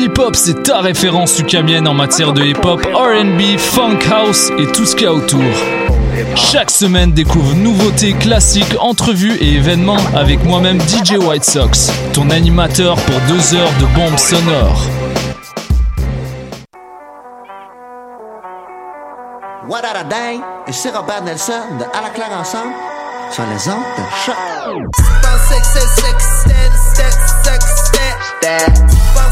Hip-Hop, c'est ta référence ukamienne en matière de hip-hop, RB, funk house et tout ce qu'il y a autour. Chaque semaine, découvre nouveautés, classiques, entrevues et événements avec moi-même DJ White Sox, ton animateur pour deux heures de bombes sonores. What a day? Et c'est Robert Nelson de À la claire ensemble sur les ondes de choc.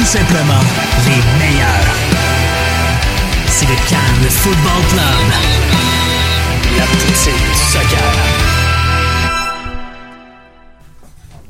Tout simplement, les meilleurs. C'est le Cannes Football Club. La poutine du soccer.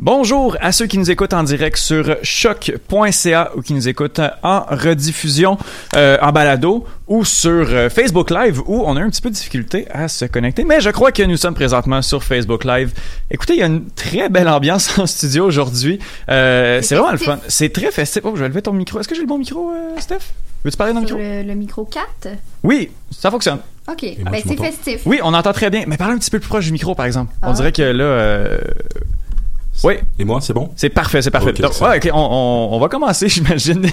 Bonjour à ceux qui nous écoutent en direct sur choc.ca ou qui nous écoutent en rediffusion euh, en balado ou sur euh, Facebook Live où on a un petit peu de difficulté à se connecter. Mais je crois que nous sommes présentement sur Facebook Live. Écoutez, il y a une très belle ambiance en studio aujourd'hui. Euh, c'est vraiment le fun. C'est très festif. Oh, je vais lever ton micro. Est-ce que j'ai le bon micro, euh, Steph? Veux-tu parler dans le micro? le, le micro 4? Oui, ça fonctionne. OK. moi, Ben, c'est festif. Oui, on entend très bien. Mais parle un petit peu plus proche du micro, par exemple. On Ah. dirait que là... Oui, Et moi, c'est bon? c'est parfait, c'est parfait. Ok, Donc, ouais, on, on- on va commencer, j'imagine.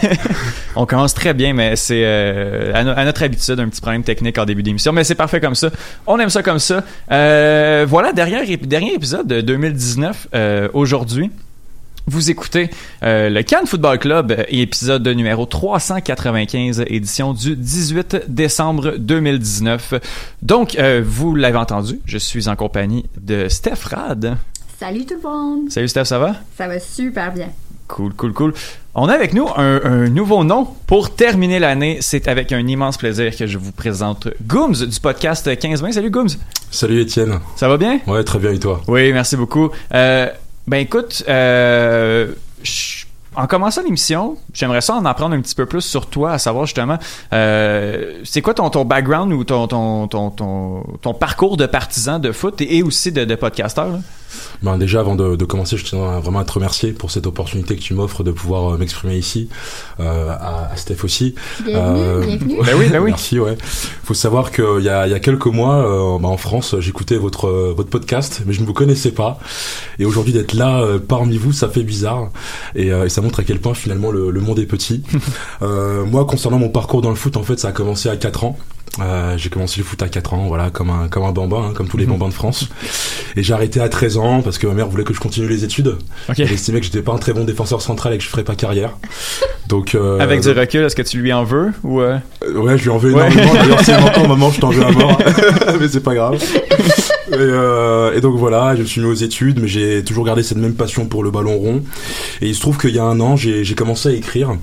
on commence très bien, mais c'est euh, à, no- à notre habitude un petit problème technique en début d'émission, mais c'est parfait comme ça. On aime ça comme ça. Euh, voilà, dernier, ép- dernier épisode de 2019 euh, aujourd'hui. Vous écoutez euh, le Cannes Football Club, euh, épisode numéro 395, édition du 18 décembre 2019. Donc, euh, vous l'avez entendu, je suis en compagnie de Steph Rad. Salut tout le monde. Salut Steph, ça va? Ça va super bien. Cool, cool, cool. On a avec nous un, un nouveau nom pour terminer l'année. C'est avec un immense plaisir que je vous présente Gooms du podcast 15-20. Salut Gooms. Salut Étienne. Ça va bien? Ouais, très bien, et toi? Oui, merci beaucoup. Euh, ben écoute, euh, je- en commençant l'émission, j'aimerais ça en apprendre un petit peu plus sur toi, à savoir justement, euh, c'est quoi ton, ton background ou ton, ton, ton, ton, ton parcours de partisan de foot et, et aussi de, de podcasteur? là? Ben déjà, avant de, de commencer, je tiens vraiment à te remercier pour cette opportunité que tu m'offres de pouvoir euh, m'exprimer ici, euh, à, à Steph aussi. Bienvenue, Euh, bienvenue. Ben oui, ben oui. Merci, ouais. Faut savoir qu'il y a, il y a quelques mois, euh, ben, en France, j'écoutais votre votre podcast, mais je ne vous connaissais pas. Et aujourd'hui, d'être là euh, parmi vous, ça fait bizarre. Et, euh, et ça montre à quel point finalement le, le monde est petit. Euh, moi, concernant mon parcours dans le foot, en fait, ça a commencé à 4 ans. Euh, j'ai commencé le foot à 4 ans, voilà, comme un comme un bambin, hein, comme tous les Mhm. bambins de France. Et j'ai arrêté à 13 ans parce que ma mère voulait que je continue les études. Elle estimait que j'étais pas un très bon défenseur central et que je ferais pas carrière. Donc euh, Avec du recul, est-ce que tu lui en veux ou euh? Ouais, je lui en veux Ouais. énormément. D'ailleurs, si elle m'entend, maman, je t'en veux à mort. mais c'est pas grave. Et, et donc voilà, je me suis mis aux études, mais j'ai toujours gardé cette même passion pour le ballon rond. Et il se trouve qu'il y a un an, j'ai commencé à écrire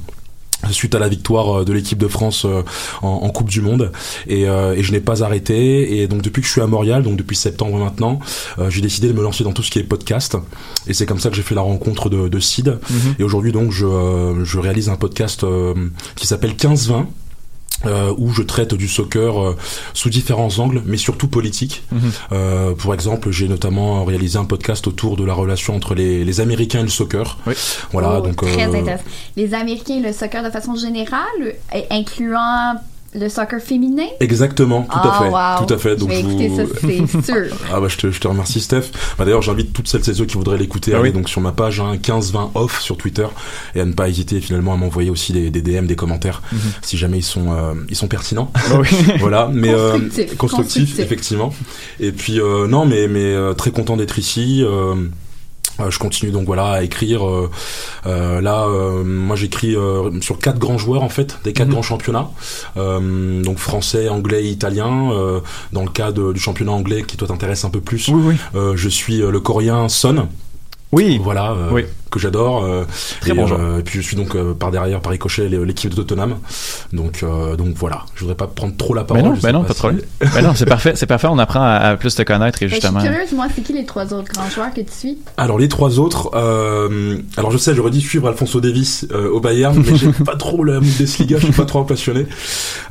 suite à la victoire euh, de l'équipe de France euh, en, en Coupe du Monde. Et, euh, et je n'ai pas arrêté. Et donc depuis que je suis à Montréal donc depuis septembre maintenant euh, j'ai décidé de me lancer dans tout ce qui est podcast. Et c'est comme ça que j'ai fait la rencontre de, de Sid. Mhm. et aujourd'hui donc je, euh, je réalise un podcast euh, qui s'appelle 15-20 euh, où je traite du soccer euh, sous différents angles, mais surtout politique. Mhm. Euh, pour exemple, j'ai notamment réalisé un podcast autour de la relation entre les, les Américains et le soccer. Oui. Voilà, Oh, donc très euh, intéressant. Les Américains, le soccer de façon générale, incluant le soccer féminin? Exactement, tout Ah, à fait, wow. tout à fait. Donc je vais je écouter vous- ça, c'est sûr. Ah bah je te, je te remercie Steph. Bah d'ailleurs j'invite toutes celles et ceux qui voudraient l'écouter à Ah aller oui. donc sur ma page hein, 15-20 off sur Twitter et à ne pas hésiter finalement à m'envoyer aussi des, des DM, des commentaires si jamais ils sont euh, ils sont pertinents. Ah oui. voilà, mais euh, Constructif, constructif. effectivement. Et puis euh, non mais mais euh, très content d'être ici. Euh, je continue donc voilà à écrire. euh, euh, là, euh, moi j'écris sur quatre grands joueurs en fait, des quatre Mhm. grands championnats, donc français, anglais, italien. Dans le cas de- du championnat anglais qui toi t'intéresse un peu plus, Oui, oui. je suis le coréen Son, Oui. voilà, euh, Oui. que j'adore. euh, Très et, bon joueur. euh, et puis je suis donc euh, par derrière, par ricochet, l'é- l'équipe de Tottenham. Donc donc donc voilà, je voudrais pas prendre trop la parole. non, ben sais non, pas pas de si-. Ben non, c'est parfait, c'est parfait. On apprend à, à plus te connaître et Ben, Je suis justement. curieuse, moi, c'est qui les trois autres grands joueurs que tu suis? Alors les trois autres, euh, alors je sais, j'aurais dû suivre Alfonso Davis euh, au Bayern, mais j'ai pas trop la Bundesliga, je suis pas trop passionné.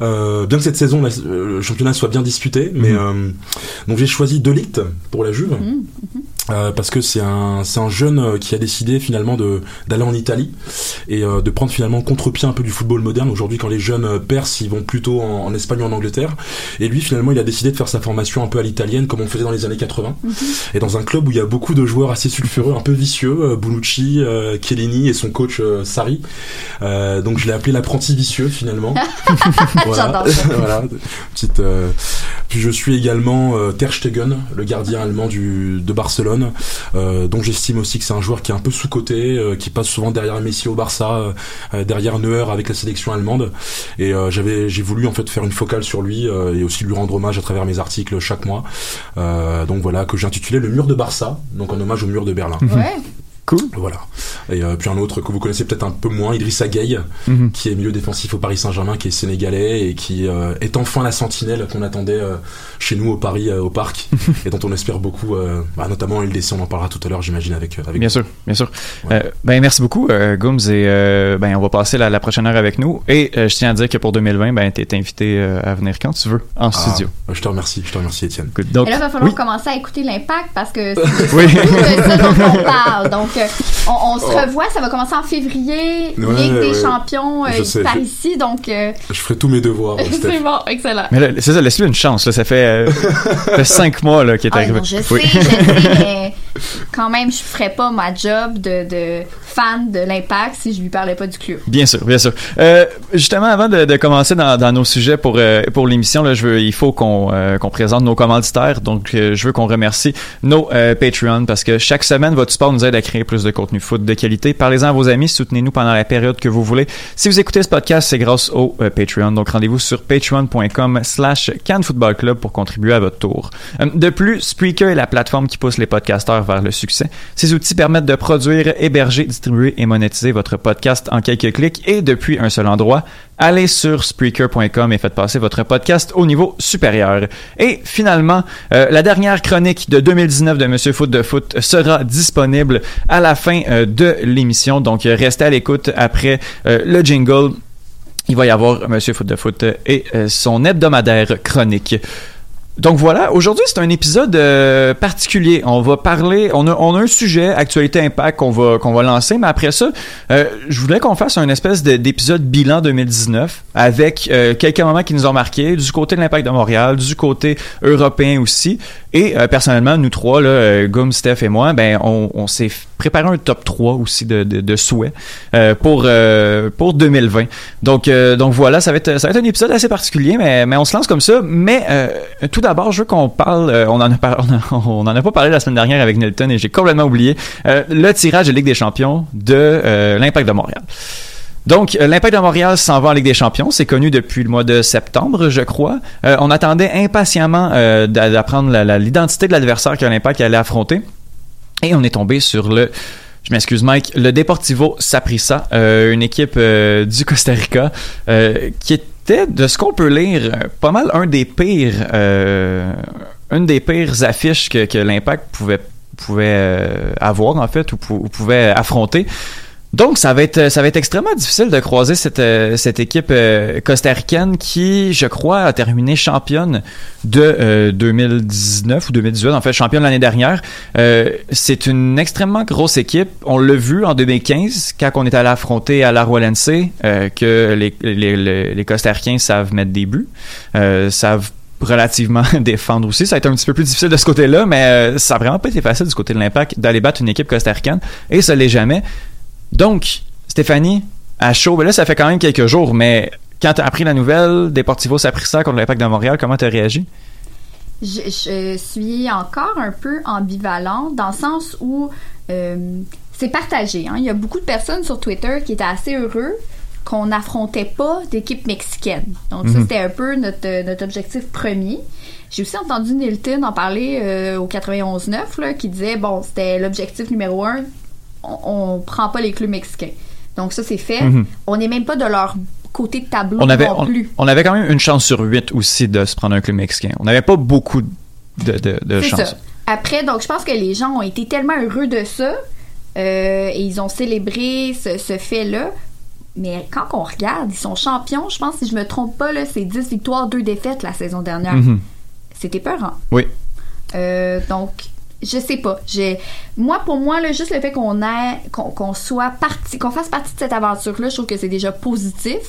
Euh, bien que cette saison, la- le championnat soit bien disputé, mais euh, donc j'ai choisi De Ligt pour la Juve. Mhm, euh, parce que c'est un c'est un jeune euh, qui a décidé finalement de d'aller en Italie et euh, de prendre finalement contre-pied un peu du football moderne. Aujourd'hui quand les jeunes euh, percent ils vont plutôt en, en Espagne ou en Angleterre. Et lui finalement il a décidé de faire sa formation un peu à l'italienne comme on faisait dans les années 80 et dans un club où il y a beaucoup de joueurs assez sulfureux un peu vicieux euh, Bonucci Chiellini et son coach Euh, donc je l'ai appelé l'apprenti vicieux finalement. Ça. voilà. Petite euh, puis je suis également euh, Ter Stegen le gardien allemand du de Barcelone euh, dont j'estime aussi que c'est un joueur qui est un peu sous coté qui passe souvent derrière Messi au Barça euh, euh, derrière Neuer avec la sélection allemande. Et euh, j'avais j'ai voulu en fait faire une focale sur lui euh, et aussi lui rendre hommage à travers mes articles chaque mois. Euh, donc voilà que j'ai intitulé le mur de Barça donc en hommage au mur de Berlin. Cool. voilà. Et euh, puis un autre que vous connaissez peut-être un peu moins, Idrissa Gueye, Mhm. qui est milieu défensif au Paris Saint-Germain, qui est sénégalais et qui euh, est enfin la sentinelle qu'on attendait euh, chez nous au Paris, euh, au parc, et dont on espère beaucoup, euh, bah, notamment LDC, on en parlera tout à l'heure, j'imagine, avec, avec Bien sûr, bien sûr. Ouais. Euh, ben merci beaucoup, euh, Gooms, et euh, ben on va passer la, la prochaine heure avec nous. Et euh, je tiens à dire que pour 2020, ben t'es invité euh, à venir quand tu veux en Ah, studio. Je te remercie, je te remercie, Étienne. Donc, Et là, il va falloir oui. commencer à écouter l'impact parce que c'est Oui. beaucoup de ça dont on parle. Donc, on, on se Oh. revoit, ça va commencer en février, Ouais, Ligue des ouais. Champions euh, sais, par je- ici. Donc, euh, Je ferai tous mes devoirs, euh, c'est bon, excellent. Mais là, c'est ça, laisse-lui une chance. Là, ça fait, euh, fait cinq mois là, qu'il est Ah, arrivé. non, je sais, Oui. je sais, mais quand même, je ferais pas ma job de, fan de l'impact si je lui parlais pas du club. Bien sûr, bien sûr. Euh, justement, avant de, commencer dans, nos sujets pour euh, pour l'émission, il faut qu'on euh, qu'on présente nos commanditaires. Donc, je veux qu'on remercie nos euh, Patreon parce que chaque semaine, votre support nous aide à créer plus de contenu foot de qualité. Parlez-en à vos amis, soutenez-nous pendant la période que vous voulez. Si vous écoutez ce podcast, c'est grâce au Patreon. Donc, rendez-vous sur patreon.com/slash Cannes Football Club pour contribuer à votre tour. De plus, Spreaker est la plateforme qui pousse les podcasteurs vers le succès. Ces outils permettent de produire, héberger, distribuer et monétiser votre podcast en quelques clics et depuis un seul endroit. Allez sur Spreaker.com et faites passer votre podcast au niveau supérieur. Et finalement, euh, la dernière chronique de 2019 de Monsieur Foot de Foot sera disponible à la fin euh, de l'émission. Donc, euh, restez à l'écoute après le jingle. Il va y avoir Monsieur Foot de Foot et son hebdomadaire chronique. Donc voilà, aujourd'hui c'est un épisode euh, particulier. On va parler, on a, on a un sujet, actualité impact qu'on va qu'on va lancer, mais après ça, euh, je voulais qu'on fasse un espèce de- d'épisode bilan 2019 avec euh, quelques moments qui nous ont marqués du côté de l'impact de Montréal, du côté européen aussi. Et euh, personnellement, nous trois, là, Gum, Steph et moi, ben on, on s'est préparé un top 3 aussi de, de, souhaits euh, pour euh, pour 2020. Donc euh, donc voilà, ça va être ça va être un épisode assez particulier, mais mais on se lance comme ça. Mais tout d'abord, je veux qu'on parle. on en a on, en a pas parlé la semaine dernière avec Nelton et j'ai complètement oublié le tirage de Ligue des Champions de l'Impact de Montréal. Donc, l'Impact de Montréal s'en va en Ligue des Champions. C'est connu depuis le mois de septembre, je crois. On attendait impatiemment d'a- d'apprendre l'identité de l'adversaire que l'Impact allait affronter. Et on est tombé sur le, je m'excuse Mike, le Deportivo Saprissa, euh, une équipe euh, du Costa Rica euh, qui était, de ce qu'on peut lire, pas mal un des pires, une des pires affiches que, l'Impact pouvait avoir en fait ou pouvait affronter. Donc, ça va être ça va être extrêmement difficile de croiser cette, euh, cette équipe euh, costaricaine qui, je crois, a terminé championne de euh, 2019 ou 2018, en fait, championne l'année dernière. Euh, c'est une extrêmement grosse équipe. On l'a vu en 2015, quand on est allé affronter à la Roylense, euh, que les, les, les, les costaricains savent mettre des buts, euh, savent relativement défendre aussi. Ça a été un petit peu plus difficile de ce côté-là, mais ça a vraiment pas été facile du côté de l'impact d'aller battre une équipe costaricaine, et ça l'est jamais. Donc, Stéphanie, à chaud, ben là, ça fait quand même quelques jours, mais quand t'as appris la nouvelle, Deportivo Saprissa contre l'Impact de Montréal, comment t'as réagi? Je, je suis encore un peu ambivalente dans le sens où euh, c'est partagé. hein. Il y a beaucoup de personnes sur Twitter qui étaient assez heureux qu'on n'affrontait pas d'équipe mexicaine. Donc ça, Mhm. c'était un peu notre, notre objectif premier. J'ai aussi entendu Nilton en parler euh, au 91-9, là, qui disait, bon, c'était l'objectif numéro un, on, on prend pas les clubs mexicains. Donc ça, c'est fait. Mhm. On n'est même pas de leur côté de tableau On avait, non on, plus. on avait quand même une chance sur huit aussi de se prendre un club mexicain. On n'avait pas beaucoup de, de, de C'est chance. ça. Après, donc, je pense que les gens ont été tellement heureux de ça euh, et ils ont célébré ce, ce fait-là. Mais quand on regarde, ils sont champions. Je pense, si je me trompe pas, c'est 10 victoires, 2 défaites la saison dernière. Mhm. C'était peurant. Oui. Euh, donc, je sais pas. J'ai, moi, pour moi, là, juste le fait qu'on ait, qu'on, qu'on soit parti, qu'on fasse partie de cette aventure-là, je trouve que c'est déjà positif.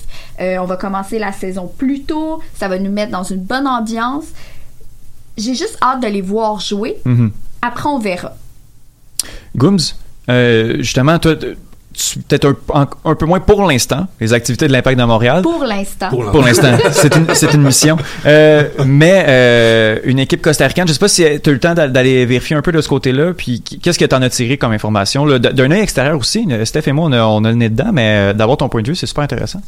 Euh, on va commencer la saison plus tôt. Ça va nous mettre dans une bonne ambiance. J'ai juste hâte de les voir jouer. Mhm. Après, on verra. Gooms, euh, justement, toi, peut-être un, un, un peu moins pour l'instant, les activités de l'Impact de Montréal. Pour l'instant. Pour l'instant. c'est une, c'est une mission. Euh, mais euh, une équipe costaricaine, je sais pas si tu as eu le temps d'a- d'aller vérifier un peu de ce côté-là, puis qu'est-ce que tu en as tiré comme information? D'un œil extérieur aussi, Steph et moi, on a, on a le nez dedans, mais euh, d'avoir ton point de vue, c'est super intéressant.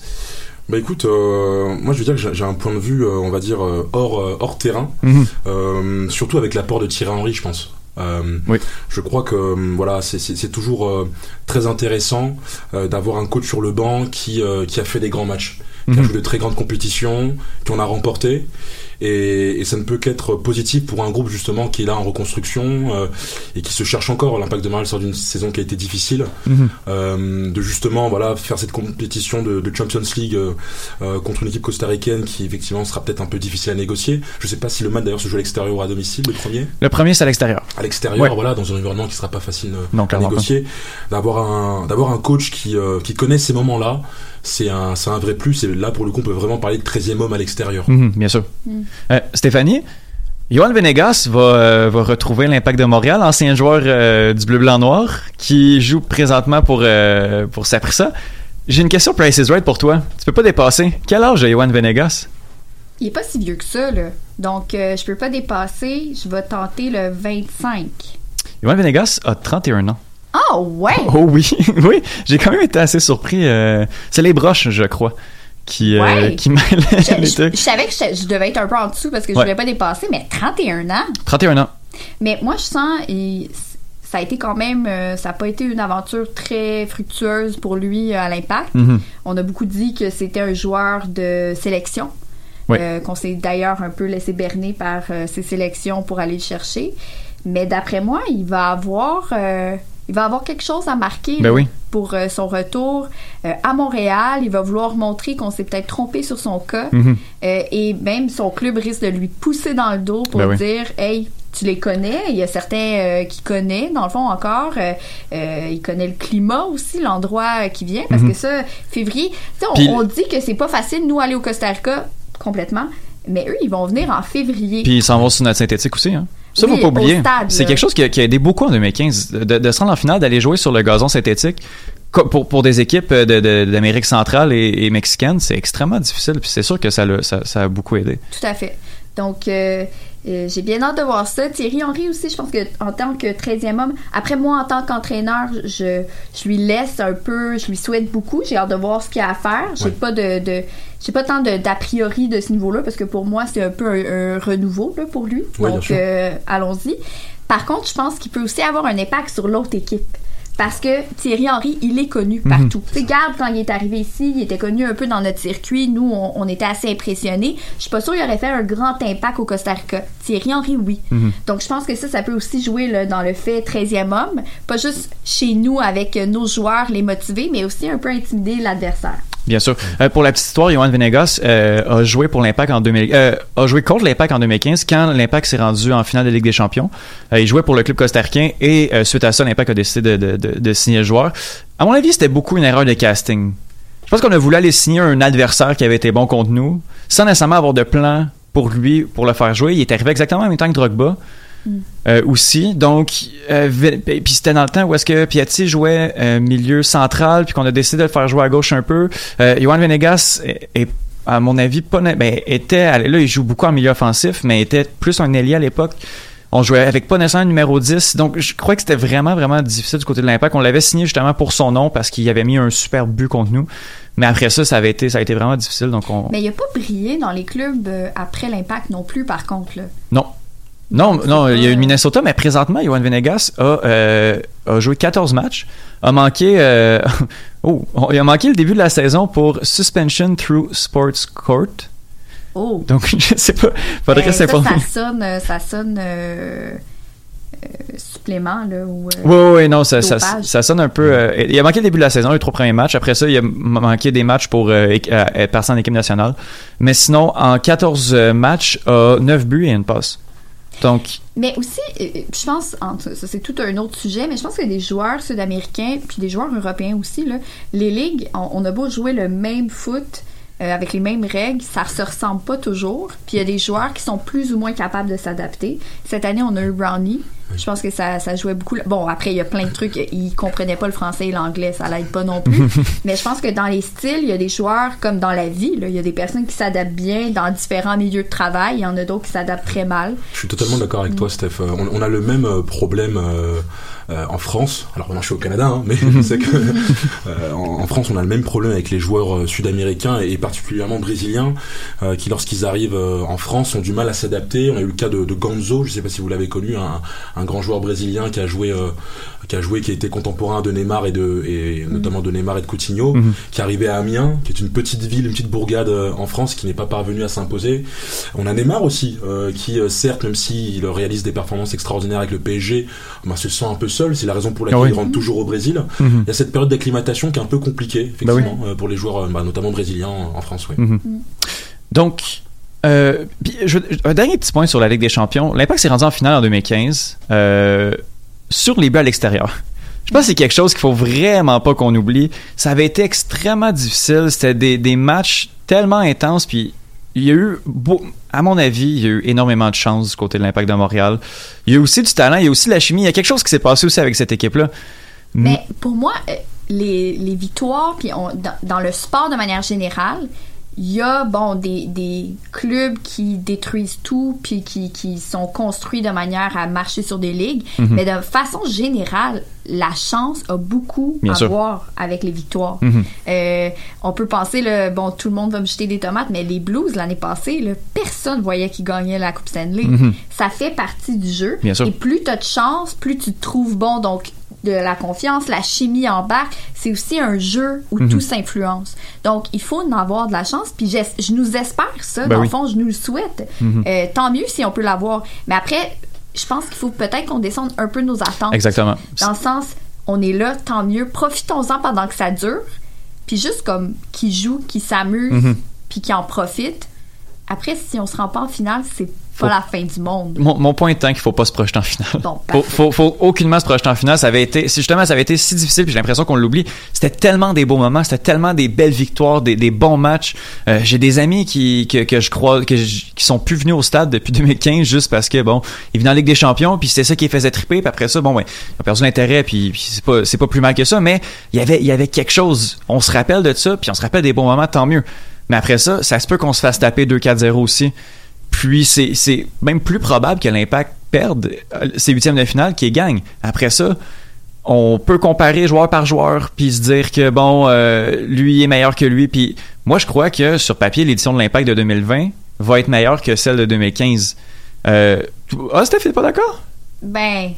Bah écoute, euh, moi je veux dire que j'ai- un point de vue, euh, on va dire, euh, hors, hors terrain, Mhm. Euh, surtout avec l'apport de Thierry Henry, je pense. Euh, Je crois que euh, voilà, c'est- toujours euh, très intéressant euh, d'avoir un coach sur le banc qui, euh, qui a fait des grands matchs, qui a Mhm. joué de très grandes compétitions, qu'on a remporté. Et, et ça ne peut qu'être positif pour un groupe justement qui est là en reconstruction euh, et qui se cherche encore. L'impact de Montréal sort d'une saison qui a été difficile, euh, de justement voilà faire cette compétition de, de Champions League euh, euh, contre une équipe costaricaine qui effectivement sera peut-être un peu difficile à négocier. Je sais pas si le match d'ailleurs se joue à l'extérieur ou à domicile, le premier Le premier, c'est à l'extérieur. à l'extérieur, Ouais. voilà, dans un environnement qui sera pas facile Non, à négocier, d'avoir un d'avoir un coach qui euh, qui connaît ces moments-là, c'est un c'est un vrai plus. Et là, pour le coup, on peut vraiment parler de 13e homme à l'extérieur. Mhm, bien sûr. Mm. Euh, Stéphanie, Johan Venegas va, euh, va retrouver l'Impact de Montréal, ancien joueur euh, du bleu-blanc-noir, qui joue présentement pour, euh, pour Saprissa. J'ai une question Price is Right pour toi. Tu peux pas dépasser. Quel âge a Johan Venegas? Il est pas si vieux que ça, là. Donc, euh, je peux pas dépasser. Je vais tenter le 25. Johan Venegas a 31 ans. Ah, ouais! Oh oui, oui. J'ai quand même été assez surpris. euh, c'est les broches, je crois, qui, euh, Ouais. qui mêlent Je, les je- trucs. je savais que je, devais être un peu en dessous parce que je Ouais. voulais pas dépasser, mais 31 ans. 31 ans. Mais moi, je sens, et ça a été quand même, euh, ça n'a pas été une aventure très fructueuse pour lui euh, à l'impact. Mhm. On a beaucoup dit que c'était un joueur de sélection. Oui. euh, qu'on s'est d'ailleurs un peu laissé berner par euh, ses sélections pour aller le chercher. Mais d'après moi, il va avoir, euh, il va avoir quelque chose à marquer Ben là, oui. pour euh, son retour euh, à Montréal. Il va vouloir montrer qu'on s'est peut-être trompé sur son cas. Mhm. Euh, et même son club risque de lui pousser dans le dos pour Ben oui. dire Hey, tu les connais. Il y a certains qui connaissent, dans le fond, encore. Il connaît le climat aussi, l'endroit qui vient. Parce Mhm. que ça, février, on, on dit que c'est pas facile, nous, aller au Costa Rica complètement. Mais eux, ils vont venir en février. Puis ils s'en vont sur notre synthétique aussi. Hein. Ça, Oui, faut pas oublier. C'est quelque chose qui a, qui a aidé beaucoup en 2015. De, de se rendre en finale, d'aller jouer sur le gazon synthétique pour, pour des équipes de- de- d'Amérique centrale et, et mexicaine, c'est extrêmement difficile. Puis c'est sûr que ça, l'a- ça, ça a beaucoup aidé. Tout à fait. Donc, euh, euh, j'ai bien hâte de voir ça. Thierry Henry aussi, je pense que en tant que 13e homme, après moi, en tant qu'entraîneur, je, je lui laisse un peu, je lui souhaite beaucoup. J'ai hâte de voir ce qu'il a à faire. J'ai Ouais. pas de, de j'ai pas tant d'a priori de ce niveau-là parce que pour moi, c'est un peu un, un renouveau là, pour lui. Ouais, Donc, euh, allons-y. Par contre, je pense qu'il peut aussi avoir un impact sur l'autre équipe. Parce que Thierry Henry, il est connu Mhm. partout. Tu sais, Garde, quand il est arrivé ici, il était connu un peu dans notre circuit. Nous, on, on était assez impressionnés. Je suis pas sûre qu'il aurait fait un grand impact au Costa Rica. Thierry Henry, oui. Mhm. Donc, je pense que ça, ça peut aussi jouer là, dans le fait 13e homme. Pas juste chez nous avec nos joueurs, les motiver, mais aussi un peu intimider l'adversaire. Bien sûr. Euh, pour la petite histoire, Johan Venegas euh, a joué pour l'Impact en 2000, euh, contre l'Impact en 2015 quand l'Impact s'est rendu en finale de Ligue des Champions. Il jouait pour le club costaricain et suite à ça, l'Impact a décidé de signer le joueur. À mon avis, c'était beaucoup une erreur de casting. Je pense qu'on a voulu aller signer un adversaire qui avait été bon contre nous, sans nécessairement avoir de plan pour lui, pour le faire jouer. Il est arrivé exactement en même temps que Drogba. Euh, aussi. Donc, euh, puis c'était dans le temps où est-ce que Piatti jouait euh, milieu central, puis qu'on a décidé de le faire jouer à gauche un peu. Johan Venegas est, est, à mon avis, pas, ben, était, là, il joue beaucoup en milieu offensif, mais était plus un ailier à l'époque. On jouait avec pas nécessairement numéro 10. Donc, je crois que c'était vraiment, vraiment difficile du côté de l'Impact. On l'avait signé justement pour son nom parce qu'il avait mis un super but contre nous. Mais après ça, ça avait été, ça a été vraiment difficile. Donc, on, Mais il a pas brillé dans les clubs après l'impact non plus, par contre. Là? Non. Non, non, il y a eu Minnesota, mais présentement, Johan Venegas a, euh, a joué 14 matchs, a manqué, euh, oh, il a manqué le début de la saison pour suspension through sports court. Oh. Donc, je sais pas, faudrait Ben, c'est ça, pas. ça sonne, euh, ça sonne euh, euh, supplément, là. Ou, euh, Oui, oui, non, ça, ça, ça sonne un peu. euh, il a manqué le début de la saison, les trois premiers matchs. Après ça, il a manqué des matchs pour euh, euh, passé en équipe nationale. Mais sinon, en 14 euh, matchs, a 9 buts et une passe. Mais aussi, euh, euh, je pense, ça c'est tout un autre sujet, mais je pense que des joueurs sud-américains, puis des joueurs européens aussi, là, les ligues, on, on a beau jouer le même foot euh, avec les mêmes règles, ça se ressemble pas toujours. Puis il y a des joueurs qui sont plus ou moins capables de s'adapter. Cette année, on a eu Brownie. Je pense que ça, ça jouait beaucoup. Bon, après, il y a plein de trucs. Il comprenait pas le français et l'anglais, ça l'aide pas non plus. Mais je pense que dans les styles, il y a des joueurs comme dans la vie. là, Il y a des personnes qui s'adaptent bien dans différents milieux de travail. Il y en a d'autres qui s'adaptent très mal. Je suis totalement d'accord avec toi, Steph. Euh, On, on a le même euh, problème euh, euh, en France. Alors, moi, je suis au Canada, hein, mais je sais que euh, en, en France, on a le même problème avec les joueurs sud-américains et, particulièrement brésiliens, qui, lorsqu'ils arrivent en France, ont du mal à s'adapter. On a eu le cas de, de Gonzo, je sais pas si vous l'avez connu, un, un grand joueur brésilien qui a joué, euh, qui a joué, qui était contemporain de Neymar et de, et notamment de Neymar et de Coutinho, Mhm. qui est arrivé à Amiens, qui est une petite ville, une petite bourgade euh, en France, qui n'est pas parvenu à s'imposer. On a Neymar aussi, euh, qui euh, certes, même s'il réalise des performances extraordinaires avec le PSG, ben, se sent un peu seul. C'est la raison pour laquelle Ah oui. il rentre toujours au Brésil. Mhm. Il y a cette période d'acclimatation qui est un peu compliquée, Bah oui. effectivement, euh, pour les joueurs, euh, bah, notamment brésiliens en, France. Mhm. Donc, euh, un dernier petit point sur la Ligue des Champions. L'Impact s'est rendu en finale en 2015 euh, sur les buts à l'extérieur. Je pense que c'est quelque chose qu'il faut vraiment pas qu'on oublie. Ça avait été extrêmement difficile. C'était des, matchs tellement intenses. Puis il y a eu, à mon avis, il y a eu énormément de chance du côté de l'Impact de Montréal. Il y a aussi du talent, il y a aussi de la chimie. Il y a quelque chose qui s'est passé aussi avec cette équipe-là. Mais pour moi, euh, les, victoires, puis dans le sport de manière générale, il y a bon des, des clubs qui détruisent tout puis qui, qui sont construits de manière à marcher sur des ligues, Mhm. mais de façon générale, la chance a beaucoup Bien à sûr. voir avec les victoires. Mhm. Euh, on peut penser le bon tout le monde va me jeter des tomates, mais les Blues l'année passée, là, personne voyait qu'ils gagnaient la Coupe Stanley. Mhm. Ça fait partie du jeu. Bien sûr. Et plus tu as de chance, plus tu te trouves bon. Donc, de la confiance, la chimie embarque. C'est aussi un jeu où Mhm. tout s'influence. Donc, il faut en avoir de la chance. Puis, je nous espère ça. Ben dans oui. le fond, je nous le souhaite. Mhm. Euh, tant mieux si on peut l'avoir. Mais après, je pense qu'il faut peut-être qu'on descende un peu nos attentes. Exactement. Dans le sens, on est là, tant mieux. Profitons-en pendant que ça dure. Puis juste comme qui joue, qui s'amuse, Mhm. puis qui en profite. Après, si on se rend pas en finale, c'est pas la fin du monde. Mon, mon point étant qu'il faut pas se projeter en finale. Bon, faut, faut, faut aucunement se projeter en finale. Ça avait été, justement, ça avait été si difficile, puis j'ai l'impression qu'on l'oublie. C'était tellement des beaux moments, c'était tellement des belles victoires, des, des bons matchs. Euh, j'ai des amis qui, que, que je crois, que je- qui sont plus venus au stade depuis 2015 juste parce que bon, ils venaient en Ligue des Champions, puis c'était ça qui les faisait triper. Puis après ça, bon, ouais, ils ont perdu l'intérêt, puis, puis c'est pas, c'est pas plus mal que ça. Mais il y avait, il y avait quelque chose. On se rappelle de ça, puis on se rappelle des bons moments, tant mieux. Mais après ça, ça se peut qu'on se fasse taper 2-4-0 aussi. Puis c'est, même plus probable que l'Impact perde euh, ses huitièmes de finale qu'il gagne. Après ça, on peut comparer joueur par joueur puis se dire que bon, euh, lui est meilleur que lui. Puis moi, je crois que sur papier, l'édition de l'Impact de 2020 va être meilleure que celle de 2015. Euh, ah, Steph, t'es pas d'accord? Ben,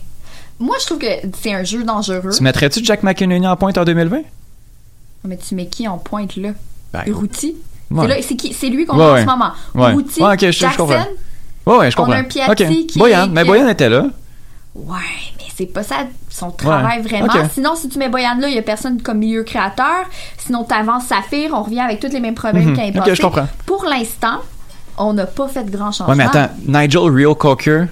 moi, je trouve que c'est un jeu dangereux. Tu mettrais-tu Jack McEnany en pointe en 2020? Mais tu mets qui en pointe là? Ben? Ouais. C'est lui qu'on Ouais, a ouais. en ce moment. Ouais. Je Jackson. comprends. Ouais, ouais, je On a comprends. un Piatti qui Boyan, est- mais qui- Boyan était là. Ouais, mais c'est pas ça son travail vraiment. Sinon, si tu mets Boyan là, il y a personne comme milieu créateur. Sinon, t'avances Saphir, on revient avec tous les mêmes problèmes qu'il y a Ok, passé. je comprends. Pour l'instant, on n'a pas fait de grands changements. Ouais, mais attends, Nigel Real Cocker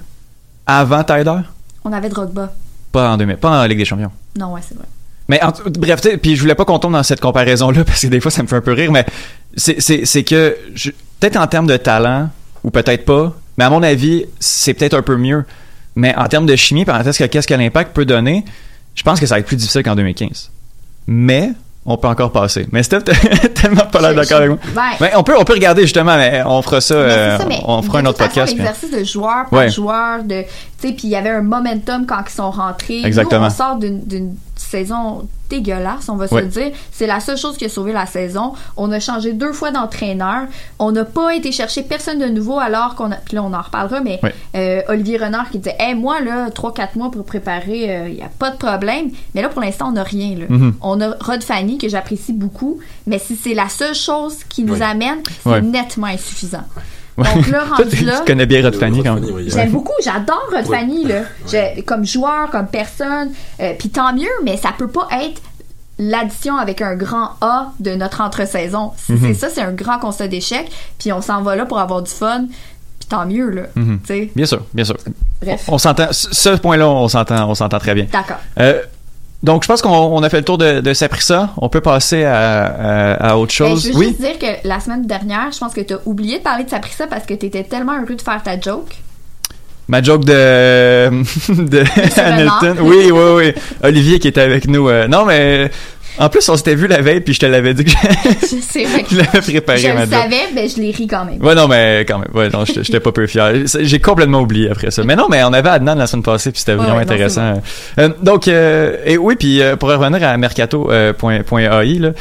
avant Tyler? On avait Drogba. Pas en 2000, pas en Ligue des Champions. Non, ouais, c'est vrai. Mais en- bref, puis je voulais pas qu'on tombe dans cette comparaison-là parce que des fois ça me fait un peu rire, mais c'est- que peut-être en termes de talent ou peut-être pas, mais à mon avis c'est peut-être un peu mieux. Mais en termes de chimie, parenthèse, que qu'est-ce que l'impact peut donner, je pense que ça va être plus difficile qu'en 2015. Mais on peut encore passer. Mais Steph, tellement pas l'air d'accord avec moi. ben- Mais on peut, on peut regarder justement, mais on fera ça, euh, ça, on fera un autre podcast. L'exercice de joueur par Ouais. joueur, de, tu sais, puis il y avait un momentum quand ils sont rentrés. Exactement. Nous, on sort d'une saison dégueulasse, on va Ouais. se le dire. C'est la seule chose qui a sauvé la saison. On a changé deux fois d'entraîneur. On n'a pas été chercher personne de nouveau alors qu'on a. Puis là, on en reparlera, mais Ouais. euh, Olivier Renard qui disait, hey, moi, là, 3-4 mois pour préparer, il n'y a pas de problème. Mais là, pour l'instant, on n'a rien. Là. Mhm. On a Rod Fanny, que j'apprécie beaucoup, mais si c'est la seule chose qui nous Ouais. amène, c'est nettement insuffisant. Ouais. Donc là, rendu tu connais bien Rod Fanny quand même. J'aime beaucoup, j'adore Rod Ouais. Fanny, là. Comme joueur, comme personne. euh, Puis tant mieux, mais ça peut pas être l'addition avec un grand A de notre entre-saison. Mhm. c'est ça, c'est un grand constat d'échec. Puis on s'en va là pour avoir du fun. Puis tant mieux, là. Tu sais. Bien sûr, bien sûr. Bref. On, on s'entend, ce ce point-là, on s'entend, on s'entend très bien. D'accord. Euh, donc, je pense qu'on on a fait le tour de, de Saprissa. On peut passer à, à, à autre Ben, chose. je veux oui? juste dire que la semaine dernière, je pense que tu as oublié de parler de Saprissa parce que tu étais tellement heureux de faire ta joke. Ma joke de, de Hamilton. Oui, oui, oui. Olivier qui était avec nous. euh, non, mais en plus, on s'était vu la veille, puis je te l'avais dit que Je je l'avais préparé, je le savais, mais je l'ai ri quand même. Ouais, non, mais quand même. Ouais, non, j'étais pas peu fier. J'ai complètement oublié après ça. Mais non, mais on avait Adnan la semaine passée, puis c'était vraiment ouais, intéressant. Euh, donc, euh, et oui, puis euh, pour revenir à mercato.ai, là,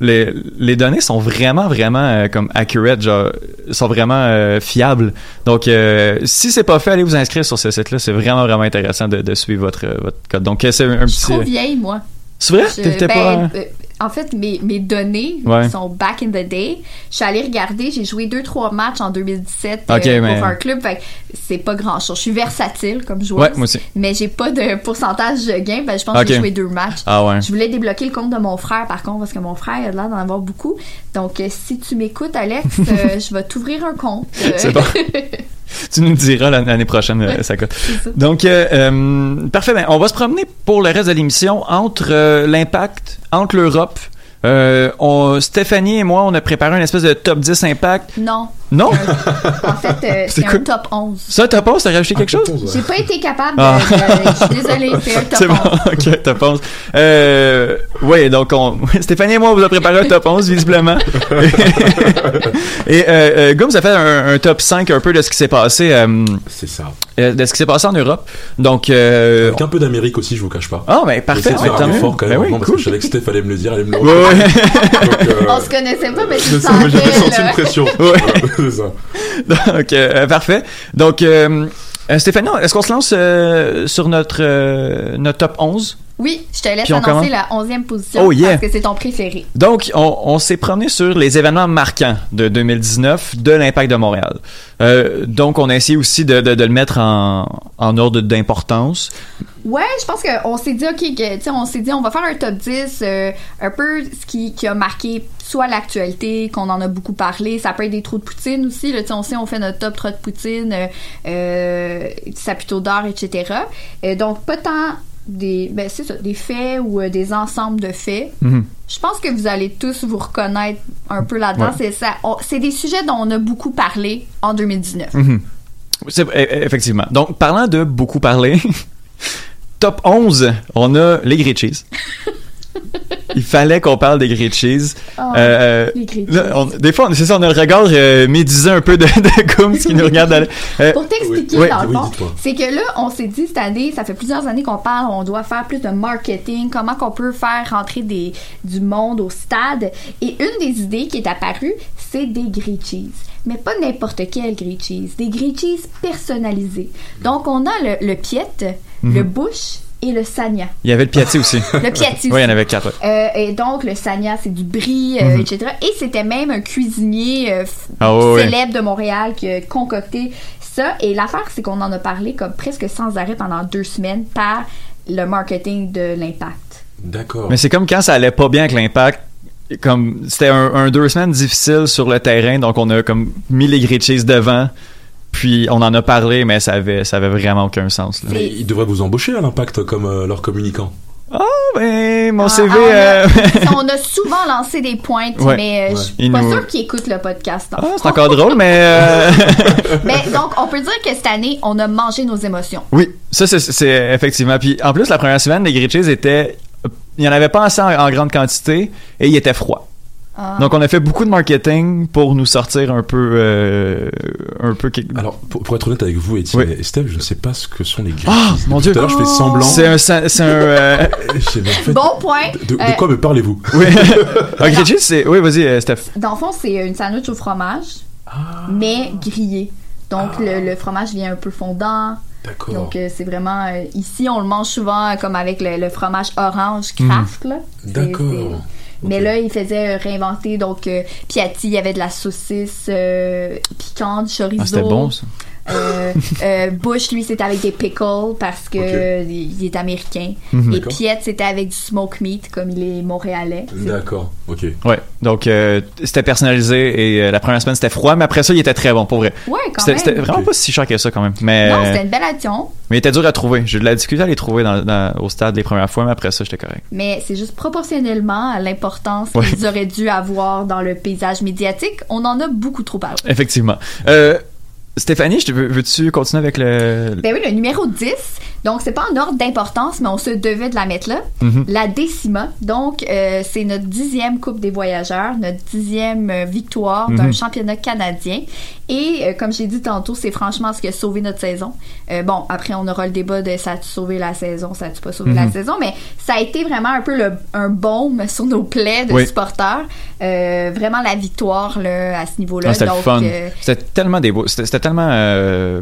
les, les données sont vraiment, vraiment euh, comme accurate, genre, sont vraiment euh, fiables. Donc, euh, si c'est pas fait, allez vous inscrire sur ce site-là. C'est vraiment, vraiment intéressant de, de suivre votre, votre code. Donc, c'est un Je suis petit. trop vieille, moi. C'est vrai? Je- T'étais ben, pas. euh, en fait, mes, mes données Ouais. sont back in the day. Je suis allée regarder, j'ai joué 2-3 matchs en 2017 Ok, euh, mais- pour un club. Fait c'est pas grand chose. Je suis versatile comme joueuse. Ouais, moi aussi. Mais j'ai pas de pourcentage de gain. Ben, je pense que j'ai joué deux matchs. Ah ouais. Je voulais débloquer le compte de mon frère, par contre, parce que mon frère a l'air d'en avoir beaucoup. Donc, euh, si tu m'écoutes, Alex, euh, je vais t'ouvrir un compte. C'est bon. tu nous diras l'an- l'année prochaine, euh, ça coûte. ça. Donc, euh, euh, parfait. Ben, on va se promener pour le reste de l'émission entre euh, l'impact, entre l'Europe. On- Stéphanie et moi, on a préparé une espèce de top 10 impact. non. Non? En fait, euh, C'est c'est un top 11. Ça, t'as pas? T'as rajouté quelque chose? J'ai pas été capable de. Ah. de- je suis désolée, c'est un top C'est bon, 11. ok, top 11. Euh, oui, donc on, Stéphanie et moi, on vous a préparé un top 11, visiblement. et euh, euh, Goum, ça fait un, un top 5 un peu de ce qui s'est passé. euh, C'est ça. euh, de ce qui s'est passé en Europe. Donc, euh, Avec un peu d'Amérique aussi, je vous cache pas. Ah, mais parfait. De faire un effort quand Ben même, oui, vraiment, parce cool. que je savais que Steph allait me le dire, allait me le Ouais, ouais. Donc, euh, On se connaissait pas, mais je sais, mais j'avais sentais, senti une pression. Ouais. Donc, euh, parfait. Donc, euh, euh, Stéphanie, est-ce qu'on se lance euh, sur notre, euh, notre top 11? Oui, je te laisse Puis on annoncer la 11e position Oh, yeah. parce que c'est ton préféré. Donc, on, on s'est promené sur les événements marquants de 2019 de l'Impact de Montréal. Euh, donc, on a essayé aussi de, de, de le mettre en, en ordre d'importance. Ouais, je pense qu'on s'est dit, OK, que, on s'est dit, on va faire un top 10, euh, un peu ce qui, qui a marqué soit l'actualité, qu'on en a beaucoup parlé, ça peut être des trous de poutine aussi, là, on sait, on fait notre top trou de poutine, euh, euh, Saputo d'or, etc. Euh, donc, pas tant des, ben, c'est ça, des faits ou euh, des ensembles de faits. Mhm. Je pense que vous allez tous vous reconnaître un peu là-dedans. Ouais. C'est ça. on- c'est des sujets dont on a beaucoup parlé en 2019. Mhm. E- e- effectivement. Donc, parlant de beaucoup parler, top 11, on a les grilled cheese. Il fallait qu'on parle des grilled cheese. Oh, Euh, les grilled là, on- des fois, on- c'est ça, on a le regard euh, médisant un peu de, de Goums qui nous regarde. Euh, Pour t'expliquer, Oui. dans le Oui, fond, dites-moi. c'est que là, on s'est dit cette année, ça fait plusieurs années qu'on parle, on doit faire plus de marketing, comment qu'on peut faire rentrer des, du monde au stade. Et une des idées qui est apparue, c'est des grilled cheese. Mais pas n'importe quel grilled cheese, des grilled cheese personnalisés. Donc, on a le, le Piet, Mhm. le Bush et le Sanya. Il y avait le Piatti aussi. Le Piatti Oui, il y en aussi. avait quatre. ouais. Euh, et donc, le Sanya, c'est du brie, euh, Mhm. etc. Et c'était même un cuisinier euh, Ah célèbre de Montréal qui a concocté ça. Et l'affaire, c'est qu'on en a parlé comme presque sans arrêt pendant deux semaines par le marketing de l'impact. D'accord. Mais c'est comme quand ça allait pas bien avec l'impact. Comme c'était un, un deux semaines difficile sur le terrain, donc on a comme mis les grilled cheese devant, puis on en a parlé, mais ça avait ça avait vraiment aucun sens. Là. Mais ils devraient vous embaucher à l'impact comme euh, leur communicant. Ah ben mon Ah, CV. ah, on, a, euh, on a souvent lancé des pointes, Ouais. mais euh, Ouais. je suis pas nous- sûre qu'ils écoutent le podcast. Ah, c'est encore drôle, mais euh, Mais donc, on peut dire que cette année, on a mangé nos émotions. oui, ça c'est- c'est effectivement. Puis en plus la première semaine, les grilled cheese étaient, il y en avait pas assez en, en grande quantité et il était froid. Ah. Donc on a fait beaucoup de marketing pour nous sortir un peu, euh, un peu. quelque- Alors, pour, pour être honnête avec vous, Étienne et Steph, je ne sais pas ce que sont les Ah, cheese. mon Depuis Dieu. Tout à l'heure, je fais semblant. C'est un, c'est c'est un. euh, Je sais, mais en fait, Bon point. de, de Euh, quoi me parlez-vous? Oui. cheese, c'est. Oui, vas-y, euh, Steph. Dans le fond, c'est une sandwich au fromage, mais grillé. Donc, le, le fromage vient un peu fondant. D'accord. Donc, euh, c'est vraiment... euh, ici, on le mange souvent euh, comme avec le, le fromage orange craft, D'accord. Mais là, il faisait euh, réinventer, donc, euh, Piatti, il y avait de la saucisse euh, piquante, chorizo. Ah, c'était bon, ça. Euh, euh, Bush, lui, c'était avec des pickles parce que Ok. euh, il est américain. Mhm. Et. Piet, c'était avec du smoke meat, comme il est montréalais. C'est- D'accord, ok. Ouais. Donc, euh, c'était personnalisé et euh, la première semaine, c'était froid, mais après ça, il était très bon, pour vrai. Ouais, quand C'était même. c'était vraiment pas si cher que ça, quand même. Mais, Non, c'était une belle addition. mais il était dur à trouver. J'ai de la difficulté à les trouver dans, dans- au stade les premières fois, mais après ça, j'étais correct. Mais c'est juste proportionnellement à l'importance Ouais. qu'ils auraient dû avoir dans le paysage médiatique. On en a beaucoup trop parlé. Effectivement. Euh, Stéphanie, veux-tu continuer avec le. Ben oui, le numéro 10. Donc, c'est pas en ordre d'importance, mais on se devait de la mettre là. Mhm. La décima. Donc, euh, c'est notre dixième Coupe des voyageurs, notre dixième euh, victoire d'un Mhm. championnat canadien. Et, euh, comme j'ai dit tantôt, c'est franchement ce qui a sauvé notre saison. Bon, après, on aura le débat de ça a-tu sauvé la saison, ça a-tu pas sauvé la Mhm. saison, mais ça a été vraiment un peu le- un baume sur nos plaies de Oui. supporters. Vraiment la victoire là, à ce niveau-là. Ah, c'était fun. C'était tellement des beaux. C'était c'était tellement.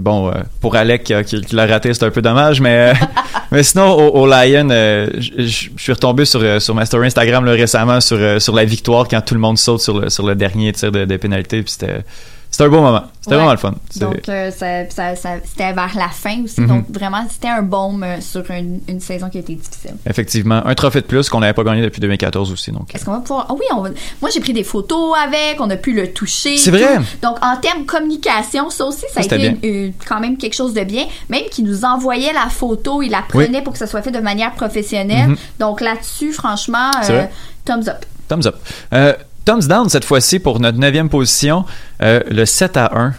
bon, pour Alec qui, l'a raté, c'est un peu dommage, mais, euh, mais sinon, au, Lion, euh, je suis retombé sur, euh, sur ma story Instagram récemment sur, sur la victoire quand tout le monde saute sur le, sur le dernier tir de, de pénalité. Puis c'était. C'était un beau moment. C'était Ouais. vraiment le fun. Donc, euh, ça, ça- ça- c'était vers la fin aussi. Mhm. Donc, vraiment, c'était un baume euh, sur une, une saison qui a été difficile. Effectivement. Un trophée de plus qu'on n'avait pas gagné depuis 2014 aussi. Donc. Est-ce qu'on va pouvoir. Ah oui, on va- moi, j'ai pris des photos avec, on a pu le toucher. C'est tout. vrai. Donc, en termes communication, ça aussi, ça a été c'était une- une- quand même quelque chose de bien. Même qu'il nous envoyait la photo, il la prenait pour que ça soit fait de manière professionnelle. Mhm. Donc, là-dessus, franchement, euh, thumbs up. Thumbs up. Euh, thumbs down cette fois-ci pour notre neuvième position, euh, le 7 à 1.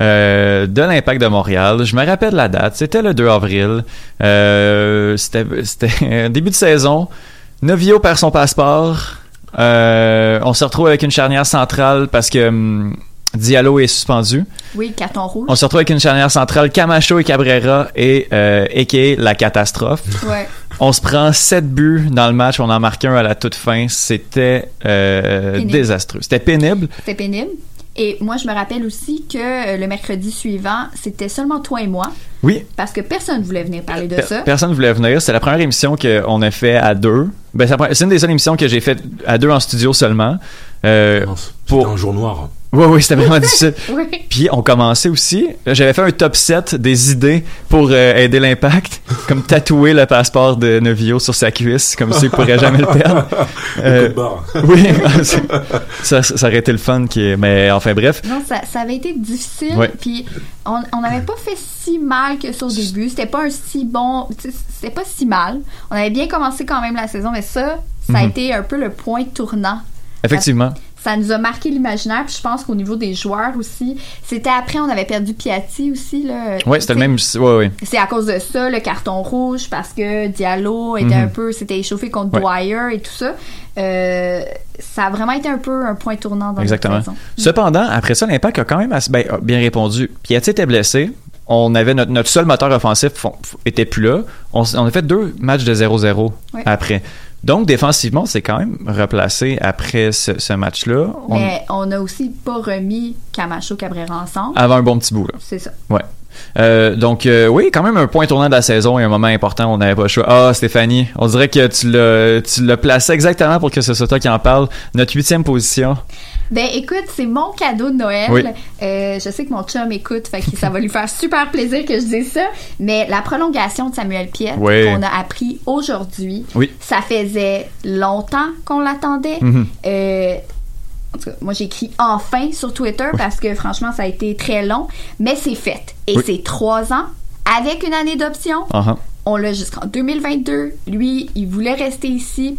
euh, de l'impact de Montréal. Je me rappelle la date, c'était le 2 avril. Euh, c'était début de saison. Novio perd son passeport. Euh, on se retrouve avec une charnière centrale parce que hum, Diallo est suspendu. Oui, carton rouge. On se retrouve avec une charnière centrale Camacho et Cabrera et euh, a.k.a. la catastrophe. Ouais. On se prend 7 buts dans le match, on en marque un à la toute fin. C'était euh, désastreux. C'était pénible. C'était pénible. Et moi, je me rappelle aussi que le mercredi suivant, c'était seulement toi et moi. Oui. Parce que personne ne voulait venir parler de Per- ça. Personne ne voulait venir. C'est la première émission qu'on a fait à deux. Ben, c'est une des seules émissions que j'ai faite à deux en studio seulement. Euh, Pour un jour noir. Oui, oui, c'était vraiment difficile. Oui. Puis on commençait aussi. J'avais fait un top 7 des idées pour euh, aider l'impact, comme tatouer le passeport de Novio sur sa cuisse, comme ça il pourrait jamais le perdre. Euh, oui, ça, ça aurait été le fun. Qui est... Mais enfin bref. Non, ça, ça avait été difficile. Ouais. Puis on n'avait pas fait si mal que ça au début. C'était pas un si bon. C'était pas si mal. On avait bien commencé quand même la saison, mais ça, ça a Mhm. été un peu le point tournant. Effectivement. Ça nous a marqué l'imaginaire. Puis je pense qu'au niveau des joueurs aussi, c'était après, on avait perdu Piatti aussi. Là. Ouais, c'était le même. Ouais, ouais. C'est à cause de ça, le carton rouge, parce que Diallo était Mhm. un peu, s'était échauffé contre Ouais. Dwyer et tout ça. Euh, ça a vraiment été un peu un point tournant dans Exactement. notre. Cependant, après ça, l'impact a quand même assez- ben, bien répondu. Piatti était blessé. On avait notre, notre seul moteur offensif était plus là. On, a fait deux matchs de 0-0 Ouais. après. Donc, défensivement, c'est quand même replacé après ce, ce match-là. On- Mais on a aussi pas remis Camacho Cabrera ensemble. Avant un bon petit bout, là. C'est ça. Ouais. Euh, donc euh, oui, quand même un point tournant de la saison et un moment important, on n'avait pas le choix. Ah, Stéphanie, on dirait que tu l'as, tu l'as placé exactement pour que ce soit toi qui en parle. Notre huitième position. Ben écoute, c'est mon cadeau de Noël. Oui. Euh, je sais que mon chum écoute, fait que ça va lui faire super plaisir que je dise ça. Mais la prolongation de Samuel Oui. qu'on a appris aujourd'hui, Oui. ça faisait longtemps qu'on l'attendait. Mhm. Euh, en tout cas, moi j'ai écrit enfin sur Twitter parce que franchement ça a été très long, mais c'est fait. Et c'est trois ans avec une année d'option. Ah, ah. On l'a jusqu'en 2022. Lui, il voulait rester ici.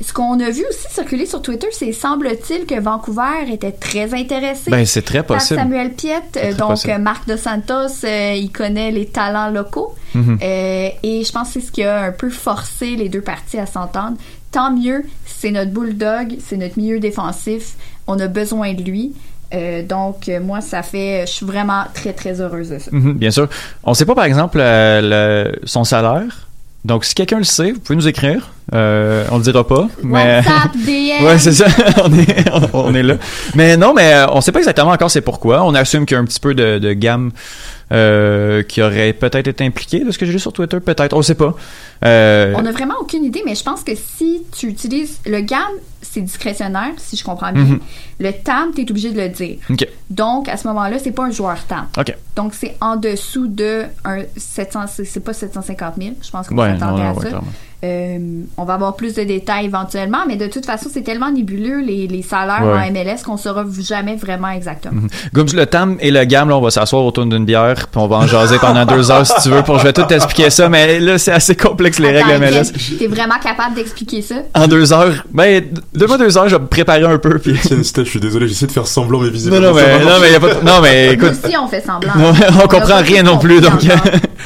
Ce qu'on a vu aussi circuler sur Twitter, c'est semble-t-il que Vancouver était très intéressé. Ben, c'est très par possible. Samuel Piette. Euh, donc, possible. Marc Dos Santos, euh, il connaît les talents locaux. Mhm. Euh, et je pense que c'est ce qui a un peu forcé les deux parties à s'entendre. Tant mieux, c'est notre bulldog, c'est notre milieu défensif. On a besoin de lui. Euh, donc, euh, moi, ça fait. Je suis vraiment très, très heureuse de ça. Mhm, bien sûr. On sait pas, par exemple, euh, le- son salaire. Donc, si quelqu'un le sait, vous pouvez nous écrire. Euh, on le dira pas. Mais... WhatsApp, DM. Ouais, c'est ça. on, est, on, on est là. Mais non, mais on sait pas exactement encore c'est pourquoi. On assume qu'il y a un petit peu de, de gamme euh, qui aurait peut-être été impliqué de ce que j'ai lu sur Twitter. Peut-être. On sait pas. Euh, On n'a vraiment aucune idée, mais je pense que si tu utilises le GAM, c'est discrétionnaire, si je comprends bien. Mhm. Le TAM, tu es obligé de le dire. Donc, à ce moment-là, c'est pas un joueur TAM. Donc, c'est en dessous de un 700, c'est pas 750 000. Je pense qu'on Ouais, non, à ouais, ça. Euh, on va avoir plus de détails éventuellement, mais de toute façon, c'est tellement nébuleux les, les salaires Ouais. en MLS qu'on saura jamais vraiment exactement. Comme le TAM et le GAM, là, on va s'asseoir autour d'une bière, puis on va en jaser pendant deux heures si tu veux, pour je vais tout t'expliquer ça, mais là, c'est assez complexe les Attends, règles MLS. T'es vraiment capable d'expliquer ça? En deux heures, ben, donne-moi deux heures, je vais me préparer un peu, puis... Tiens, je suis désolé, j'essaie de faire semblant, mais visiblement. non, ça mais, non, mais y a pas de- non, mais Nous écoute, aussi, on fait semblant. Non, on a comprend rien non plus, donc.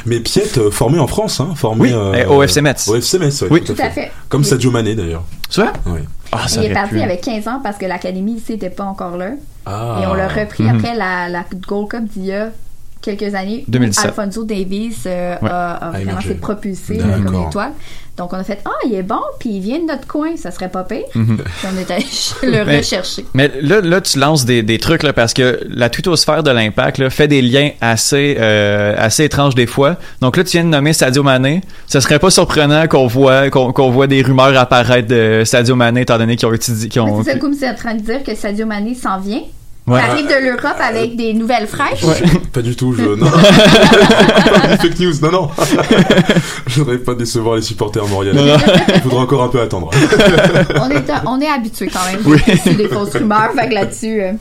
Mais Piet, euh, formé en France, hein, formé Oui, euh, eh, au FC Metz. Au FC Metz, ouais, Oui. Tout à fait. Comme Sadio Mané d'ailleurs. Tu vois? Oui. Ah, ça Il est parti pu. avec 15 ans parce que l'académie ici n'était pas encore là. Ah. Et on l'a repris Mhm. après la, la Gold Cup d'il y a quelques années. où 2017. Alfonso Davies euh, Ouais. a, a A vraiment s'est propulsé là, comme étoile. Donc on a fait Ah, il est bon, puis il vient de notre coin, ça serait pas pire. Mhm. Puis on est allé le Mais- rechercher. Mais là, là, tu lances des, des trucs là, parce que la twittosphère de l'impact fait des liens assez euh, assez étranges des fois. Donc là, tu viens de nommer Sadio Mané. Ce serait pas surprenant qu'on voit qu'on qu'on voit des rumeurs apparaître de Sadio Mané étant donné qu'ils ont étudié, qu'ils ont. C'est ça comme c'est en train de dire que Sadio Mané s'en vient. Ouais. Il arrive de l'Europe avec des nouvelles fraîches? Pas du tout, je. Non. Fake news, non, non. je voudrais pas décevoir les supporters montréalais. Il faudra encore un peu attendre. on est, on est habitué quand même. Oui. C'est des fausses rumeurs. Fait que là-dessus. euh,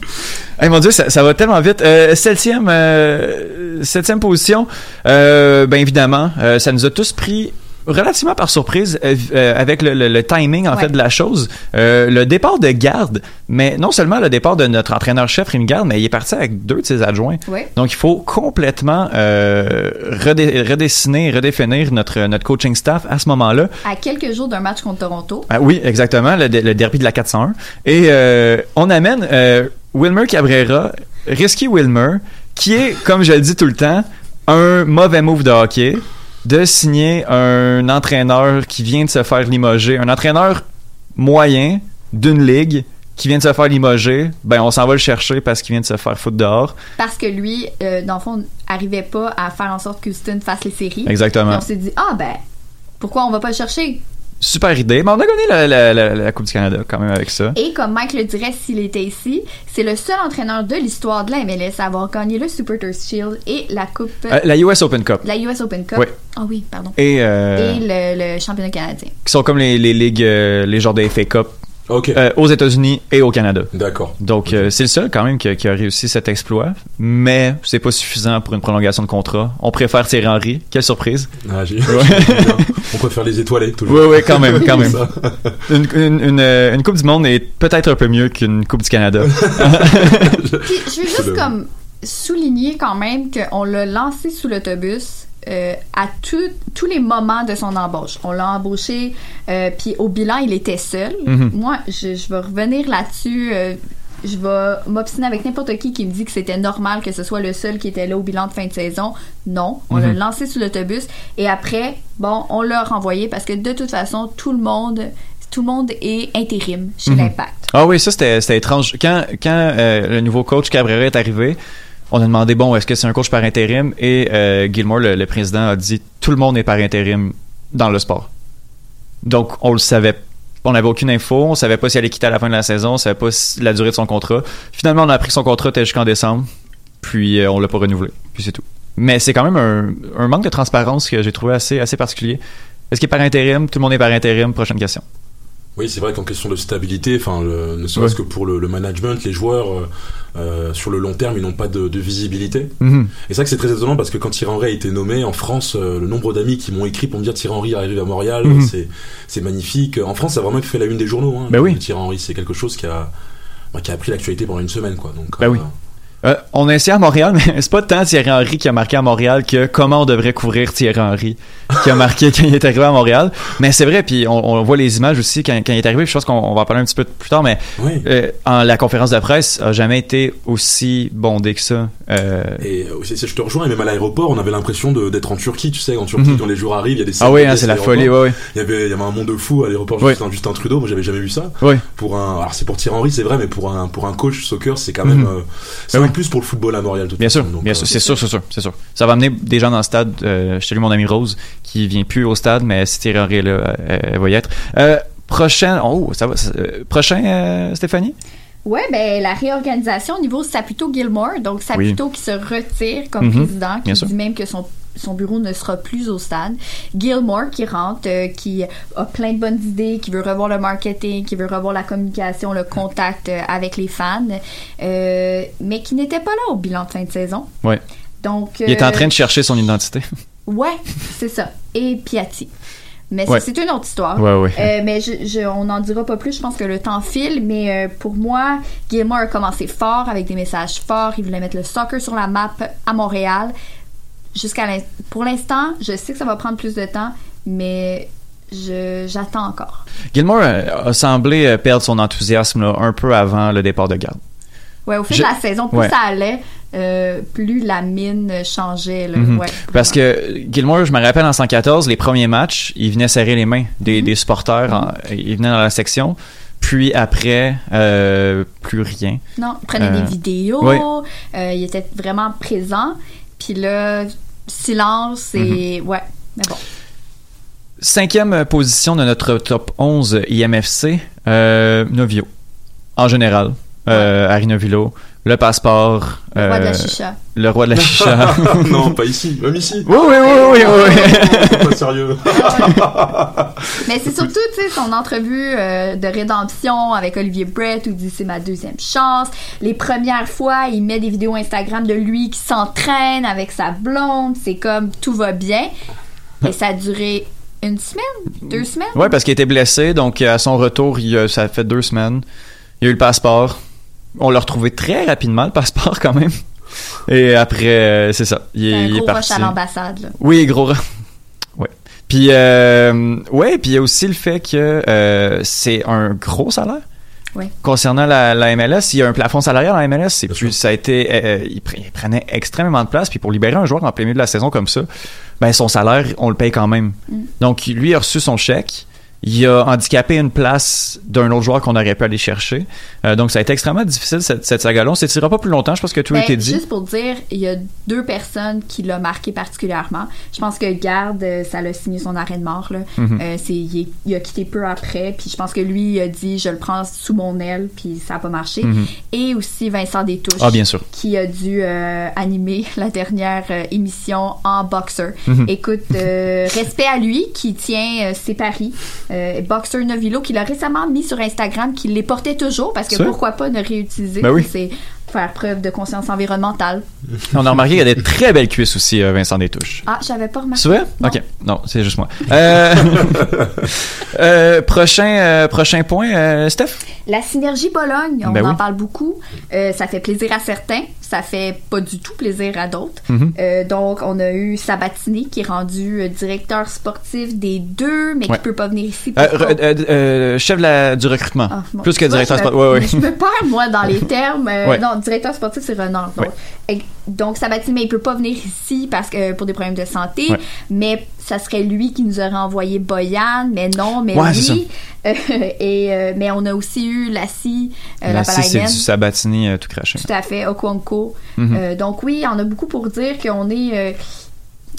Hey, mon dieu, ça, ça va tellement vite. Euh, septième, euh, septième position. Euh, ben évidemment, euh, ça nous a tous pris relativement par surprise euh, euh, avec le, le- le timing en Ouais. fait de la chose. Euh, le départ de garde, mais non seulement le départ de notre entraîneur-chef Rémi Garde, mais il est parti avec deux de ses adjoints. Ouais. Donc il faut complètement euh, redessiner, redéfinir notre notre coaching staff à ce moment-là. à quelques jours d'un match contre Toronto. Ah oui, exactement, le, le derby de la 401. Et euh, on amène euh, Wilmer Cabrera, Risky Wilmer, qui est, comme je le dis tout le temps, un mauvais move de hockey, de signer un entraîneur qui vient de se faire limoger, un entraîneur moyen d'une ligue qui vient de se faire limoger, ben on s'en va le chercher parce qu'il vient de se faire foutre dehors. Parce que lui, euh, dans le fond, n'arrivait pas à faire en sorte que Houston fasse les séries. Exactement. Et on s'est dit, ah ben, pourquoi on va pas le chercher? Super idée, mais on a gagné la, la- la- la Coupe du Canada quand même avec ça. Et comme Mike le dirait s'il était ici, c'est le seul entraîneur de l'histoire de la MLS à avoir gagné le Super Tourist Shield et la Coupe, Euh, la US Open Cup. la US Open Cup. Oui. Ah oui, pardon. Et, euh, Et le, le championnat canadien. qui sont comme les, les ligues, euh, les genres de FA Cup Ok. euh, aux États-Unis et au Canada. D'accord. Donc euh, c'est le seul quand même qui, a- qui a réussi cet exploit, mais c'est pas suffisant pour une prolongation de contrat. On préfère Thierry Henry. Quelle surprise Ah, j'ai- Ouais. On préfère les étoilés, toujours. Oui, oui, quand même, quand même. Une, une, une, euh, une Coupe du Monde est peut-être un peu mieux qu'une Coupe du Canada. Puis je veux juste comme souligner quand même qu'on l'a lancé sous l'autobus euh, à tout- tous les moments de son embauche. On l'a embauché, euh, puis au bilan, il était seul. Mhm. Moi, je, je vais revenir là-dessus. euh, je vais m'obstiner avec n'importe qui qui me dit que c'était normal que ce soit le seul qui était là au bilan de fin de saison. Non, on l'a Mhm. lancé sous l'autobus et après, bon, on l'a renvoyé parce que de toute façon, tout le monde, tout le monde est intérim chez Mhm. l'Impact. Ah oui, ça c'était c'était étrange. Quand, quand euh, le nouveau coach Cabrera est arrivé, On a demandé, bon, est-ce que c'est un coach par intérim? Et euh, Gilmore, le, président, a dit, tout le monde est par intérim dans le sport. Donc, on le savait. On n'avait aucune info. On savait pas s'il allait quitter à la fin de la saison. On savait pas si- la durée de son contrat. Finalement, on a appris que son contrat était jusqu'en décembre. Puis, euh, on l'a pas renouvelé. Puis, c'est tout. Mais c'est quand même un, un manque de transparence que j'ai trouvé assez, assez particulier. Est-ce qu'il est par intérim? Tout le monde est par intérim? Prochaine question. Oui, c'est vrai qu'en question de stabilité, enfin, le- ne serait-ce Ouais. que pour le, le management, les joueurs euh, euh, sur le long terme, ils n'ont pas de, de visibilité. Mhm. Et c'est vrai que c'est très étonnant parce que quand Thierry Henry a été nommé en France, euh, le nombre d'amis qui m'ont écrit pour me dire Thierry Henry arrive à Montréal, Mhm. c'est c'est magnifique. En France, ça a vraiment fait la une des journaux. Hein, Ben oui. Thierry Henry, c'est quelque chose qui a bah, qui a pris l'actualité pendant une semaine, quoi. Donc, Ben euh, oui. Euh, on a essayé à Montréal, mais c'est pas tant Thierry Henry qui a marqué à Montréal que comment on devrait couvrir Thierry Henry qui a marqué quand il est arrivé à Montréal. Mais c'est vrai, puis on, on voit les images aussi quand, quand il est arrivé. Je pense qu'on on va en parler un petit peu plus tard, mais Oui. euh, en, la conférence de presse a jamais été aussi bondée que ça. Euh, Et euh, je te rejoins, et même à l'aéroport, on avait l'impression d'être en Turquie, tu sais, en Turquie, Mhm. quand les joueurs arrivent, il y a des ah oui, hein, c'est la folie, ouais, ouais. Il y avait, il y avait un monde de fou à l'aéroport Oui. Justin, Justin Trudeau, moi j'avais jamais vu ça. Oui. Pour un, alors c'est pour Thierry Henry, c'est vrai, mais pour un, pour un coach soccer, c'est quand même, Mhm. euh, oui. plus pour le football à Montréal. de toute Bien sûr, bien euh, sûr, c'est sûr, c'est sûr, c'est sûr. Ça va amener des gens dans le stade. Euh, je salue mon ami Rose qui vient plus au stade, mais si Thierry Henry est là, euh, elle va y être. Euh, prochain, oh, ça va. euh, prochain, euh, Stéphanie? Ouais, ben la réorganisation au niveau de Saputo Gilmore, donc Saputo qui se retire comme Mhm, président, qui bien sûr. dit même que son son bureau ne sera plus au stade. Gilmore qui rentre, euh, qui a plein de bonnes idées, qui veut revoir le marketing, qui veut revoir la communication, le contact euh, avec les fans, euh, mais qui n'était pas là au bilan de fin de saison. Ouais. Donc, Il est en train de chercher son identité. Ouais, c'est ça. Et Piatti. Mais Ouais. c'est une autre histoire. Ouais, ouais. Euh, mais je, je- on n'en dira pas plus. Je pense que le temps file. Mais euh, pour moi, Gilmore a commencé fort avec des messages forts. Il voulait mettre le soccer sur la map à Montréal. Jusqu'à pour l'instant, je sais que ça va prendre plus de temps, mais je j'attends encore. Gilmore euh, a semblé euh, perdre son enthousiasme là, un peu avant le départ de garde. Ouais, au fil Je- de la saison, plus ouais. ça allait, euh, plus la mine changeait. Là. Mhm. Ouais. Parce que Gilmore, je me rappelle en 114, les premiers matchs, il venait serrer les mains des, des supporters, en- il venait dans la section. Puis après, euh, plus rien. Non, il prenait Euh, des vidéos, il était vraiment présent. Puis là, silence et. Mhm. Ouais, mais bon. Cinquième position de notre top 11 IMFC, euh, Novio. En général, euh, Harry Novilo, le passeport. Le roi de la euh, chicha. Le roi de la chicha. non, pas ici, même ici. Oui, oui, oui, oui, oui. pas sérieux. Mais c'est surtout, tu sais, son entrevue euh, de rédemption avec Olivier Brett où il dit c'est ma deuxième chance. Les premières fois, il met des vidéos Instagram de lui qui s'entraîne avec sa blonde. C'est comme tout va bien. Et ça a duré une semaine, deux semaines? Ouais, parce qu'il était blessé, donc à son retour, il, a- ça fait deux semaines. Il a eu le passeport. On l'a retrouvé très rapidement, le passeport, quand même. Et après, euh, c'est ça. Il, est- un il est gros parti. rush à l'ambassade. là. Oui, gros. rush. Ouais. Puis, euh, ouais, puis il y a aussi le fait que euh, c'est un gros salaire. Ouais. Concernant la, la MLS, il y a un plafond salarial en MLS. C'est plus, ça a été, euh, il, pre- il prenait extrêmement de place. Puis pour libérer un joueur en plein milieu de la saison comme ça, ben son salaire, on le paye quand même. Mm. Donc lui a reçu son chèque. Il a handicapé une place d'un autre joueur qu'on aurait pu aller chercher. Euh, donc ça a été extrêmement difficile cette, cette saga-là. On s'étirera pas plus longtemps. Je pense que tout a Ben, été dit. Juste pour dire, il y a deux personnes qui l'ont marqué particulièrement. Je pense que Garde, euh, ça l'a signé son arrêt de mort. Là. Mhm. Euh, c'est, il, a quitté peu après. Puis je pense que lui, il a dit je le prends sous mon aile, puis ça n'a pas marché. Mhm. Et aussi Vincent Détouche, Ah, bien sûr. qui a dû euh, animer la dernière émission en boxer. Mhm. Écoute, respect à lui qui tient ses paris. Euh, boxer Novilo, qu'il a récemment mis sur Instagram, qu'il les portait toujours, parce que pourquoi pas ne réutiliser. Ben oui. C'est faire preuve de conscience environnementale. On a remarqué qu'il y a des très belles cuisses aussi, euh, Vincent Détouche. Ah, j'avais pas remarqué. C'est vrai? Non. Ok. Non, c'est juste moi. Euh, euh, prochain, prochain point, Steph? La synergie Bologne, on Ben en oui. parle beaucoup. Ça fait plaisir à certains, ça fait pas du tout plaisir à d'autres. Mhm. Euh, donc, on a eu Sabatini qui est rendu euh, directeur sportif des deux, mais Ouais. qui peut pas venir ici. pour Euh, chef la- du recrutement. Ah, bon. Plus que directeur sportif. Ouais, ouais. Je me perds, moi, dans les termes. Ouais. Non, directeur sportif, c'est Renard. Donc, Ouais. Donc Sabatini, mais il peut pas venir ici parce que pour des problèmes de santé. Ouais. Mais ça serait lui qui nous aurait envoyé Boyan, mais non, mais Ouais, oui. Euh, et euh, mais on a aussi eu Lassie, euh, Là, si c'est du Sabatini euh, tout craché. Tout à fait, Okonko. Mhm. Donc oui, on a beaucoup pour dire qu'on est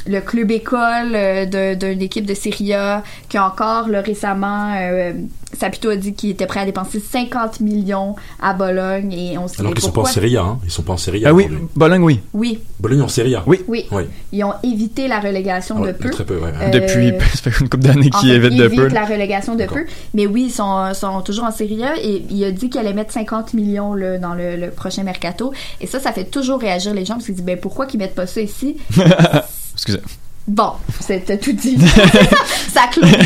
le club école euh, d'une équipe de Serie A, qui a encore là, récemment, euh, Sapito a dit qu'il était prêt à dépenser 50 millions à Bologne et on se Alors qu'ils sont pas en Serie A, hein. Ils sont pas en Serie A. Ah oui. Bologne, oui. Oui, Bologne en Serie A. Oui. oui. Oui. Ils ont évité la relégation Ouais, de peu. Très peu, ouais. Euh, Depuis, ça fait une couple d'années En qu'il fait, évite il de peu. la relégation de peu. Mais oui, ils sont, sont toujours en Serie A et il a dit qu'il allait mettre 50 millions là, dans le, le prochain mercato. Et ça, ça fait toujours réagir les gens parce qu'ils disent ben, pourquoi qu'ils mettent pas ça ici? Excusez. Bon, c'était tout dit. ça clôt.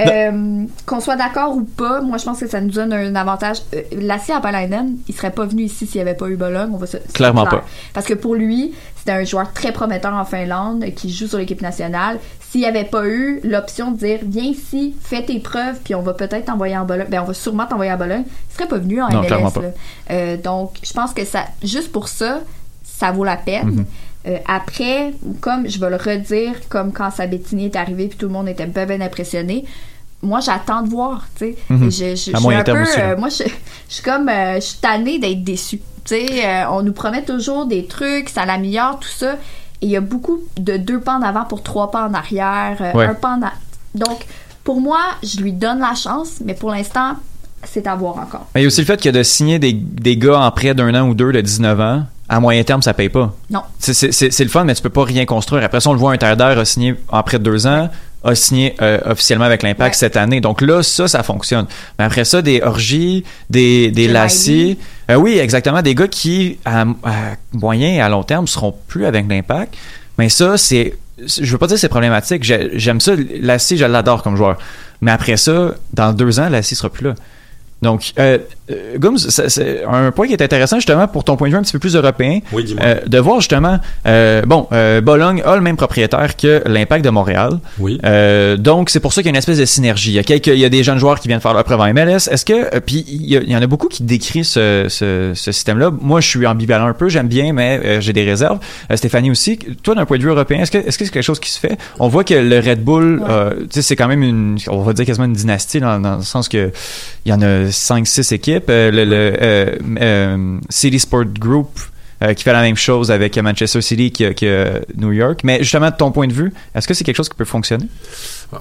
Euh, Qu'on soit d'accord ou pas, moi je pense que ça nous donne un avantage. Euh, Lassie Apalainen, il serait pas venu ici s'il n'y avait pas eu Bologne. On va se, Clairement clair. pas. Parce que pour lui, c'était un joueur très prometteur en Finlande qui joue sur l'équipe nationale. S'il n'y avait pas eu l'option de dire viens ici, fais tes preuves, puis on va peut-être t'envoyer en Bologne, ben on va sûrement t'envoyer à Bologne, il serait pas venu en Non, MLS. clairement pas. là. Euh, donc, je pense que ça, juste pour ça, ça vaut la peine. Mhm. Euh, après, comme je vais le redire, comme quand Sabettini est arrivé puis tout le monde était bien, bien impressionné, moi j'attends de voir, tu sais. Mhm. Je, je- je À suis un peu, aussi, euh, moi je, je suis comme, euh, je suis tannée d'être déçue. Tu sais, on nous promet toujours des trucs, ça l'améliore, tout ça. Et il y a beaucoup de deux pas en avant pour trois pas en arrière, Ouais. un pas en a- Donc, pour moi, je lui donne la chance, mais pour l'instant, c'est à voir encore. Mais il y a aussi le fait que de signer des, des gars en près d'un an ou deux de 19 ans, à moyen terme, ça paye pas. Non. C'est- le fun, mais tu peux pas rien construire. Après ça, on le voit, un terre d'air a signé en près de deux ans, a signé euh, officiellement avec l'Impact Ouais. cette année. Donc là, ça, ça fonctionne. Mais après ça, des orgies, des, des euh, oui, exactement. Des gars qui, à, à moyen et à long terme, seront plus avec l'Impact. Mais ça, c'est. Je veux pas dire que c'est problématique. J'ai- J'aime ça. Lassie, je l'adore comme joueur. Mais après ça, dans deux ans, Lassie sera plus là. Donc, euh, euh, Gums, ça- c'est un point qui est intéressant justement pour ton point de vue un petit peu plus européen, Oui, dis-moi. euh, de voir justement, euh, bon, euh, Bologne a le même propriétaire que l'Impact de Montréal. Oui. Euh, donc, c'est pour ça qu'il y a une espèce de synergie. Il y a, quelques, il y a des jeunes joueurs qui viennent faire leur preuve en MLS. Est-ce que, euh, puis il y, a- il y en a beaucoup qui décrivent ce, ce, ce système-là. Moi, je suis ambivalent un peu, j'aime bien, mais euh, j'ai des réserves. Euh, Stéphanie aussi, toi, d'un point de vue européen, est-ce que est-ce que c'est quelque chose qui se fait? On voit que le Red Bull, Ouais. euh, tu sais, c'est quand même une, on va dire quasiment une dynastie dans, dans le sens que il y en a 5-6 équipes. Euh, le le, euh, euh, City Sport Group qui fait la même chose avec Manchester City que, que New York. Mais justement, de ton point de vue, est-ce que c'est quelque chose qui peut fonctionner?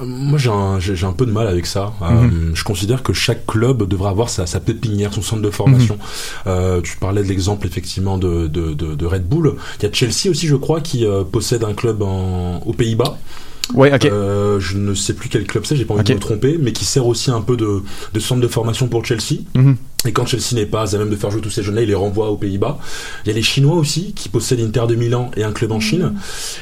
Moi, j'ai un, j'ai j'ai un peu de mal avec ça. Euh, Mhm. je considère que chaque club devrait avoir sa, sa pépinière, son centre de formation. Euh, tu parlais de l'exemple effectivement de, de, de, de Red Bull. Il y a Chelsea aussi, je crois, qui euh, possède un club en, aux Pays-Bas. Ok. Euh, je ne sais plus quel club c'est, j'ai pas envie de me tromper, mais qui sert aussi un peu de, de centre de formation pour Chelsea. Mhm. Et quand Chelsea n'est pas à même de faire jouer tous ces jeunes-là, il les renvoie aux Pays-Bas. Il y a les Chinois aussi qui possèdent Inter de Milan et un club en Chine.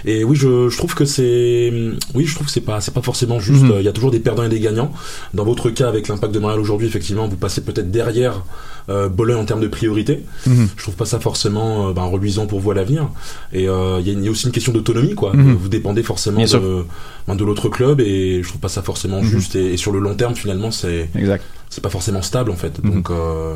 Et oui, je, je trouve que c'est, oui, je trouve que c'est pas, c'est pas forcément juste. Mhm. Il y a toujours des perdants et des gagnants. Dans votre cas, avec l'impact de Montréal aujourd'hui, effectivement, vous passez peut-être derrière euh, Bologne en termes de priorité. Mhm. Je trouve pas ça forcément euh, ben, reluisant pour vous à l'avenir. Et euh, il y, a- il y a aussi une question d'autonomie, quoi. Mhm. Vous dépendez forcément Bien de, ben, de l'autre club et je trouve pas ça forcément Mhm. juste. Et, et sur le long terme, finalement, c'est c'est pas forcément stable en fait. Donc euh,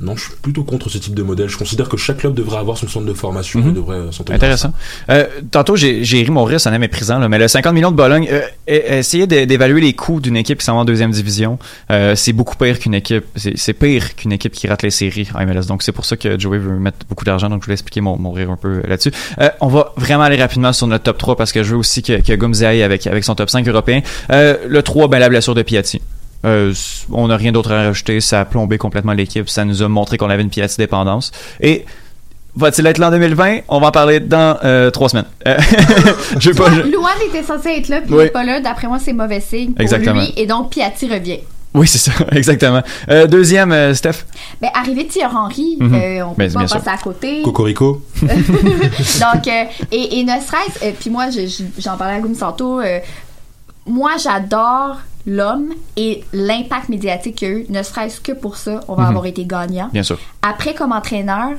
non, je suis plutôt contre ce type de modèle. Je considère que chaque club devrait avoir son centre de formation Mhm. et devrait s'en tenir à Intéressant. Euh, tantôt, j'ai j'ai ri mon rire, ça n'est méprisant, là, mais le 50 millions de Bologne, euh, e- essayez d'é- d'évaluer les coûts d'une équipe qui s'en va en deuxième division. Euh, c'est beaucoup pire qu'une équipe, c'est c'est pire qu'une équipe qui rate les séries en MLS. Donc, c'est pour ça que Joey veut mettre beaucoup d'argent. Donc, je voulais expliquer mon, mon rire un peu là-dessus. Euh, on va vraiment aller rapidement sur notre top 3 parce que je veux aussi que, que Gums y aille avec, avec son top 5 européen. Euh, le 3, ben, la blessure de Piatti. Euh, on n'a rien d'autre à rajouter. Ça a plombé complètement l'équipe. Ça nous a montré qu'on avait une Piatti dépendance. Et va-t-il être là en 2020? On va en parler dans euh, trois semaines. Euh, je pas. je- Luan était censé être là, puis Oui. il n'est pas là. D'après moi, c'est mauvais signe pour Exactement. lui. Et donc, Piatti revient. Oui, c'est ça, exactement. Euh, deuxième, euh, Steph? Ben, arrivé de Thierry Henry, Mhm. euh, on peut Ben, pas bien passer sûr. à côté. Cocorico. Donc, euh, et, et ne serait-ce, euh, puis moi, je- je- j'en parlais à Goum Santo, euh, moi, j'adore l'homme et l'impact médiatique qu'il y a eu, ne serait-ce que pour ça, on va Mhm. avoir été gagnant. Bien sûr. Après, comme entraîneur,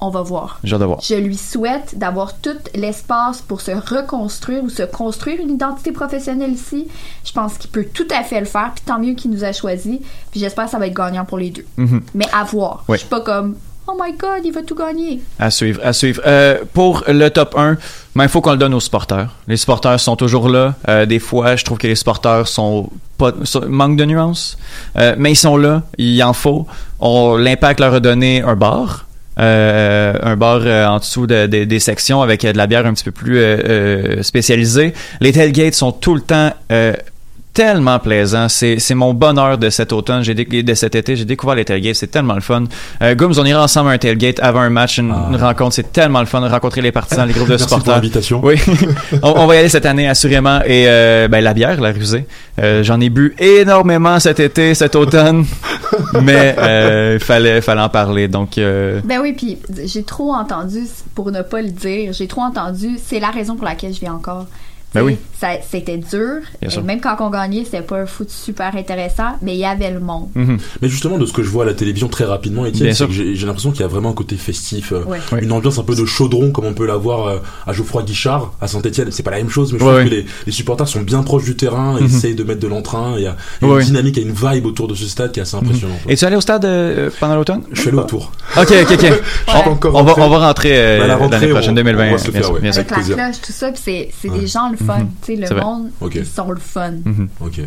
on va voir. J'ai hâte de voir. Je lui souhaite d'avoir tout l'espace pour se reconstruire ou se construire une identité professionnelle ici. Je pense qu'il peut tout à fait le faire, puis tant mieux qu'il nous a choisi. Puis j'espère que ça va être gagnant pour les deux. Mhm. Mais à voir. Oui. Je suis pas comme oh my god, il va tout gagner. À suivre, à suivre. Euh, pour le top 1, ben, il faut qu'on le donne aux supporters. Les supporters sont toujours là. Euh, des fois, je trouve que les supporters manquent de nuances, Euh, mais ils sont là. Il en faut. L'impact leur a donné un bar. euh, un bar en dessous de- de- des sections avec de la bière un petit peu plus spécialisée. Les tailgates sont tout le temps tellement plaisants. C'est, c'est mon bonheur de cet automne, j'ai dé- de cet été. J'ai découvert les tailgates, c'est tellement le fun. Euh, Gooms, on ira ensemble à un tailgate avant un match, une, une rencontre. C'est tellement le fun de rencontrer les partisans, les groupes de Merci pour supporters. l'invitation. Oui, on, on va y aller cette année assurément. Et euh, ben, la bière, la rusée, euh, j'en ai bu énormément cet été, cet automne, mais euh, il fallait, fallait en parler. Donc, euh, Ben oui, puis j'ai trop entendu, pour ne pas le dire, j'ai trop entendu, c'est la raison pour laquelle je viens encore. Ben oui. Ça- C'était dur. Et même quand on gagnait, c'était pas un foot super intéressant, mais il y avait le monde. Mais justement, de ce que je vois à la télévision très rapidement, Étienne, j'ai l'impression qu'il y a vraiment un côté festif, euh, Ouais. Une ambiance un peu de chaudron comme on peut l'avoir euh, à Geoffroy Guichard, à Saint-Etienne. C'est pas la même chose, mais je Ouais, trouve ouais. que les, les supporters sont bien proches du terrain et Mhm. essayent de mettre de l'entrain. Il y a, il y a Ouais. une dynamique, il y a une vibe autour de ce stade qui est assez impressionnante. es-tu allé au stade euh, pendant l'automne? Je suis allé autour. Ok, ok, ok. Encore on, va, rentré. on va rentrer Mais à la rentrée, l'année prochaine, on- 2020. on va se le bien faire, sûr, ouais. bien sûr. Avec la cloche, tout ça, puis c'est des gens le fun. Tu sais, C'est le monde, Ok. ils sont le fun. Mhm. Ok.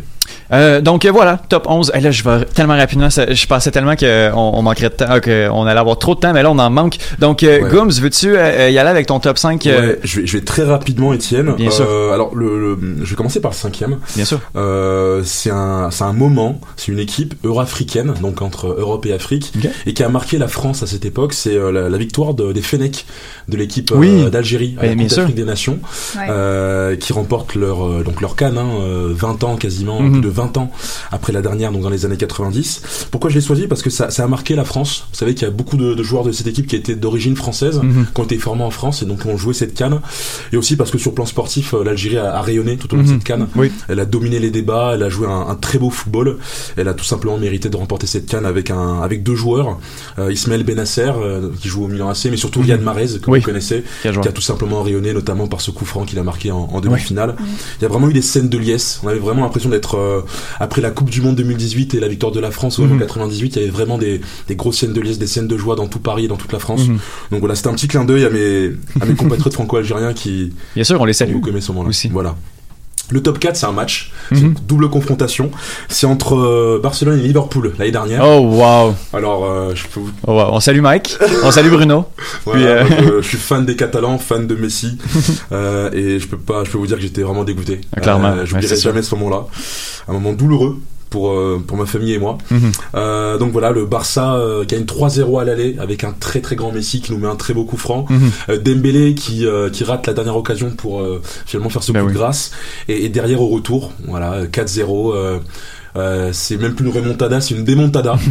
Euh, donc euh, voilà, top 11. Et là, je vais tellement rapidement. ça- je pensais tellement qu'on on manquerait de temps, euh, qu'on allait avoir trop de temps, mais là, on en manque. Donc, euh, Ouais. Gooms, veux-tu euh, y aller avec ton top 5 euh, Ouais, je, vais, je vais très rapidement, Étienne. Bien sûr. Euh, alors, le, le- je vais commencer par le cinquième. Bien sûr. Euh, c'est un, c'est un moment, c'est une équipe euro-africaine, donc entre Europe et Afrique, et qui a marqué la France à cette époque. C'est euh, la, la victoire de- des Fennecs de l'équipe euh, Oui. d'Algérie à Ouais, la Coupe d'Afrique des Nations, Ouais. euh, qui remportent leur euh, donc leur canne, hein, euh, 20 ans quasiment, Mhm. Plus de 20 ans après la dernière, donc dans les années 90. Pourquoi je l'ai choisi? Parce que ça, ça a marqué la France. Vous savez qu'il y a beaucoup de, de joueurs de cette équipe qui étaient d'origine française, Mhm. qui ont été formés en France et donc ont joué cette canne. Et aussi parce que sur le plan sportif, euh, l'Algérie a, a rayonné tout au long de Mhm. cette canne. Oui. Elle a dominé les débats, elle a joué un, un très beau football. Elle a tout simplement mérité de remporter cette canne avec un avec deux joueurs, euh, Ismaël Benasser euh, qui joue au Milan AC, mais surtout Riyad Mahrez que Oui. vous connaissez, Quel joueur. qui a tout simplement rayonné notamment par ce coup franc qu'il a marqué en, en demi-finale. Il y a vraiment eu des scènes de liesse. On avait vraiment l'impression d'être euh, après la Coupe du Monde 2018 et la victoire de la France au Mhm. 98. Il y avait vraiment des, des grosses scènes de liesse, des scènes de joie dans tout Paris et dans toute la France. Mhm. Donc voilà, c'était un petit clin d'œil à mes à mes compatriotes franco-algériens qui Bien sûr, on les salue. beaucoup aimé ce moment-là. Voilà. Le top 4, c'est un match. Mhm. une double confrontation. C'est entre euh, Barcelone et Liverpool l'année dernière. Oh, wow. Alors, euh, je peux vous Oh, wow. On salue Mike. on salue Bruno. Voilà, Puis, euh, donc, je suis fan des Catalans, fan de Messi, et je peux pas, je peux vous dire que j'étais vraiment dégoûté. Ah, clairement. Je n'oublierai jamais ce moment-là, un moment douloureux pour euh, pour ma famille et moi. Mhm. Euh, donc voilà, le Barça euh, gagne 3-0 à l'aller avec un très très grand Messi qui nous met un très beau coup franc. Euh, Dembélé qui qui rate la dernière occasion pour finalement faire ce Ben coup oui. de grâce et, et derrière au retour, voilà 4-0. euh, euh, c'est même plus une remontada, c'est une démontada.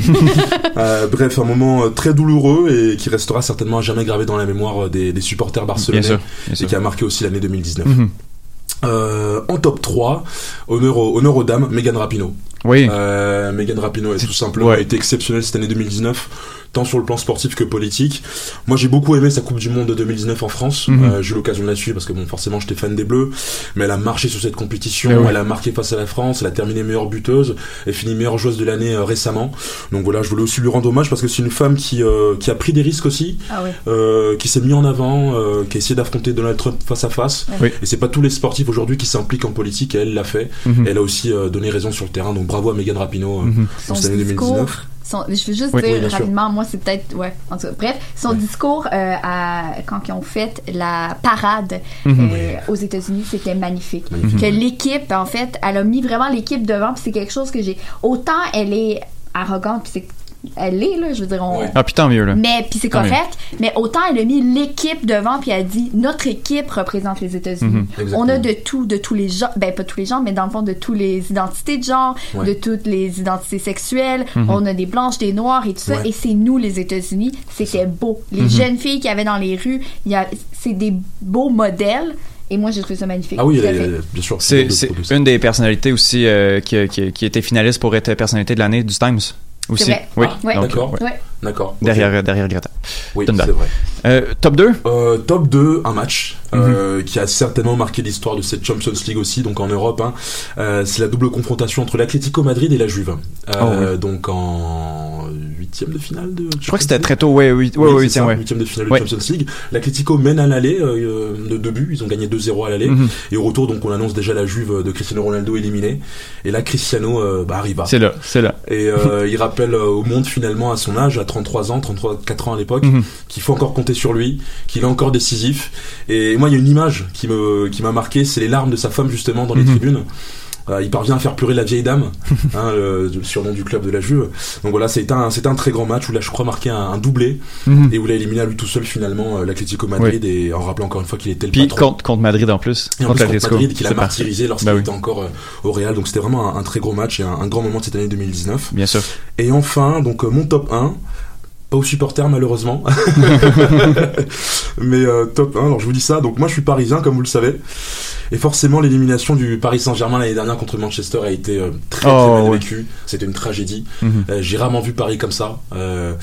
Euh, bref, un moment très douloureux et qui restera certainement à jamais gravé dans la mémoire des, des supporters Bien barcelonais sûr. Bien et sûr. qui a marqué aussi l'année 2019. Mhm. Euh, en top 3, honneur, aux- honneur aux dames, Megan Rapinoe. Oui. Euh, Megan Rapinoe a tout simplement Ouais. été exceptionnelle cette année 2019, tant sur le plan sportif que politique. Moi, j'ai beaucoup aimé sa Coupe du Monde de 2019 en France. Mhm. Euh, j'ai eu l'occasion de la suivre parce que bon, forcément, j'étais fan des Bleus, mais elle a marché sur cette compétition. Oui. Elle a marqué face à la France. Elle a terminé meilleure buteuse. Elle finit meilleure joueuse de l'année euh, récemment. Donc voilà, je voulais aussi lui rendre hommage parce que c'est une femme qui euh, qui a pris des risques aussi, Ah oui. euh, qui s'est mis en avant, euh, qui a essayé d'affronter Donald Trump face à face. Oui. Et c'est pas tous les sportifs aujourd'hui qui s'impliquent en politique. Et elle l'a fait. Mhm. Elle a aussi euh, donné raison sur le terrain, donc bravo à Megan Rapinoe pour Son cette année discours, 2019. Son- je veux juste Oui. dire Oui, bien sûr. rapidement, moi c'est peut-être, ouais, en tout cas, bref, son discours euh, à, quand ils ont fait la parade Mhm. euh, aux États-Unis, c'était magnifique. Magnifique. Que l'équipe, en fait, elle a mis vraiment l'équipe devant, puis c'est quelque chose que j'ai. Autant elle est arrogante, puis c'est elle l'est là, je veux dire, on, Ouais. Ah, puis tant mieux, là. mais puis c'est correct, mais autant elle a mis l'équipe devant puis elle a dit notre équipe représente les États-Unis. Mhm. On a de tout, de tous les genres, ben pas tous les genres, mais dans le fond de tous les identités de genre, Ouais. de toutes les identités sexuelles. Mhm. On a des blanches, des noirs et tout ça, Ouais. et c'est nous les États-Unis. C'était beau. Les Mhm. jeunes filles qu'il y avait dans les rues, a, c'est des beaux modèles. Et moi, j'ai trouvé ça magnifique. Ah oui, est- bien sûr. C'est une des personnalités aussi euh, qui, qui, qui était finaliste pour être personnalité de l'année du Times. Aussi. vrai. Oui. Ah, Ouais. D'accord. ouais. D'accord. Derrière, derrière Greta. Oui, Thunberg. c'est vrai. Euh, top 2 Euh, top 2, un match Mhm. euh, qui a certainement marqué l'histoire de cette Champions League aussi, donc en Europe. hein. Euh, c'est la double confrontation entre l'Atlético Madrid et la Juve. Euh, Oh, oui. Donc en huitième de finale de. Je crois que c'était très tôt, ouais, oui, ouais, oui, ouais. huitième de finale de Champions League. L'Atlético mène à l'aller euh, de deux buts. Ils ont gagné 2-0 à l'aller. Mhm. Et au retour, donc, on annonce déjà la Juve de Cristiano Ronaldo éliminée. Et là, Cristiano euh, bah, arriva. C'est là, c'est là. Et euh, il rappelle euh, au monde finalement à son âge, à 33 ans, 33, 4 ans à l'époque, Mhm. qu'il faut encore compter sur lui, qu'il est encore décisif. Et moi, il y a une image qui me qui m'a marqué, c'est les larmes de sa femme justement dans les Mhm. tribunes. Euh, il parvient à faire pleurer la vieille dame, hein, le, le surnom du club de la Juve. Donc voilà, c'était un, un très grand match où il a, je crois, marqué un, un doublé Mhm. et où il a éliminé à lui tout seul finalement euh, l'Atlético Madrid et en rappelant encore une fois qu'il était le Puis patron. contre, contre Madrid en plus. Et en contre plus, contre. Madrid, qu'il a C'est martyrisé lorsqu'il oui. était encore euh, au Real. Donc c'était vraiment un, un très gros match et un, un grand moment de cette année 2019. Bien sûr. Et enfin, donc euh, mon top 1, pas aux supporters malheureusement, mais euh, top 1. Alors je vous dis ça, donc moi je suis parisien comme vous le savez, et forcément l'élimination du Paris Saint-Germain l'année dernière contre Manchester a été euh, très, très Oh, mal ouais. vécue. C'était une tragédie. Mhm. Euh, J'ai rarement vu Paris comme ça. Euh,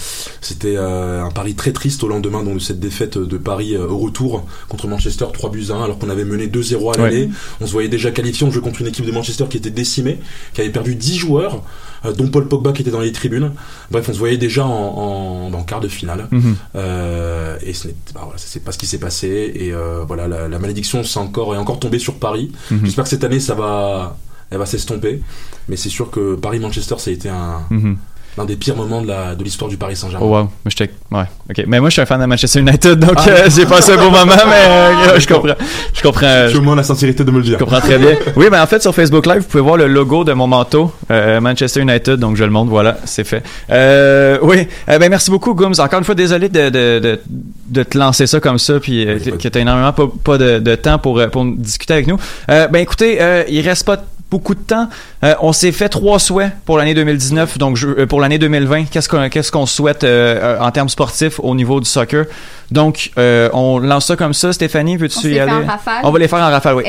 C'était euh, un Paris très triste au lendemain donc, de cette défaite de Paris au retour contre Manchester 3 buts à 1 alors qu'on avait mené 2-0 à l'aller. Ouais. On se voyait déjà qualifié. On jouait contre une équipe de Manchester qui était décimée, qui avait perdu 10 joueurs, dont Paul Pogba qui était dans les tribunes. Bref, on se voyait déjà en, en, en quart de finale. Mhm. Euh, et ce n'est bah, voilà, pas ce qui s'est passé. Et euh, voilà, la, la malédiction c'est encore, est encore tombée sur Paris. Mhm. J'espère que cette année ça va, elle va s'estomper. Mais c'est sûr que Paris-Manchester, ça a été un, Mhm. L'un des pires moments de l'histoire du Paris Saint-Germain. Oh wow, j'étais ouais, OK. Mais moi je suis un fan de Manchester United donc Ah. euh, j'ai passé un beau moment mais euh, je comprends. Je comprends. J'ai au moins la sincérité de me le dire. Je comprends très bien. Oui, ben en fait sur Facebook Live, vous pouvez voir le logo de mon manteau euh, Manchester United, donc je le montre, voilà, c'est fait. Euh, oui, euh, ben merci beaucoup Gums. Encore une fois, désolé de, de, de, de te lancer ça comme ça, puis euh, que t'as énormément pas, pas de, de temps pour, euh, pour discuter avec nous. Euh, ben écoutez, euh, il reste pas beaucoup de temps. Euh, on s'est fait trois souhaits pour l'année 2019, donc je- euh, pour l'année 2020. Qu'est-ce qu'on qu'est-ce qu'on souhaite euh, en termes sportifs au niveau du soccer? Donc euh, on lance ça comme ça. Stéphanie, veux-tu y aller? en rafale. On va les faire en rafale, oui.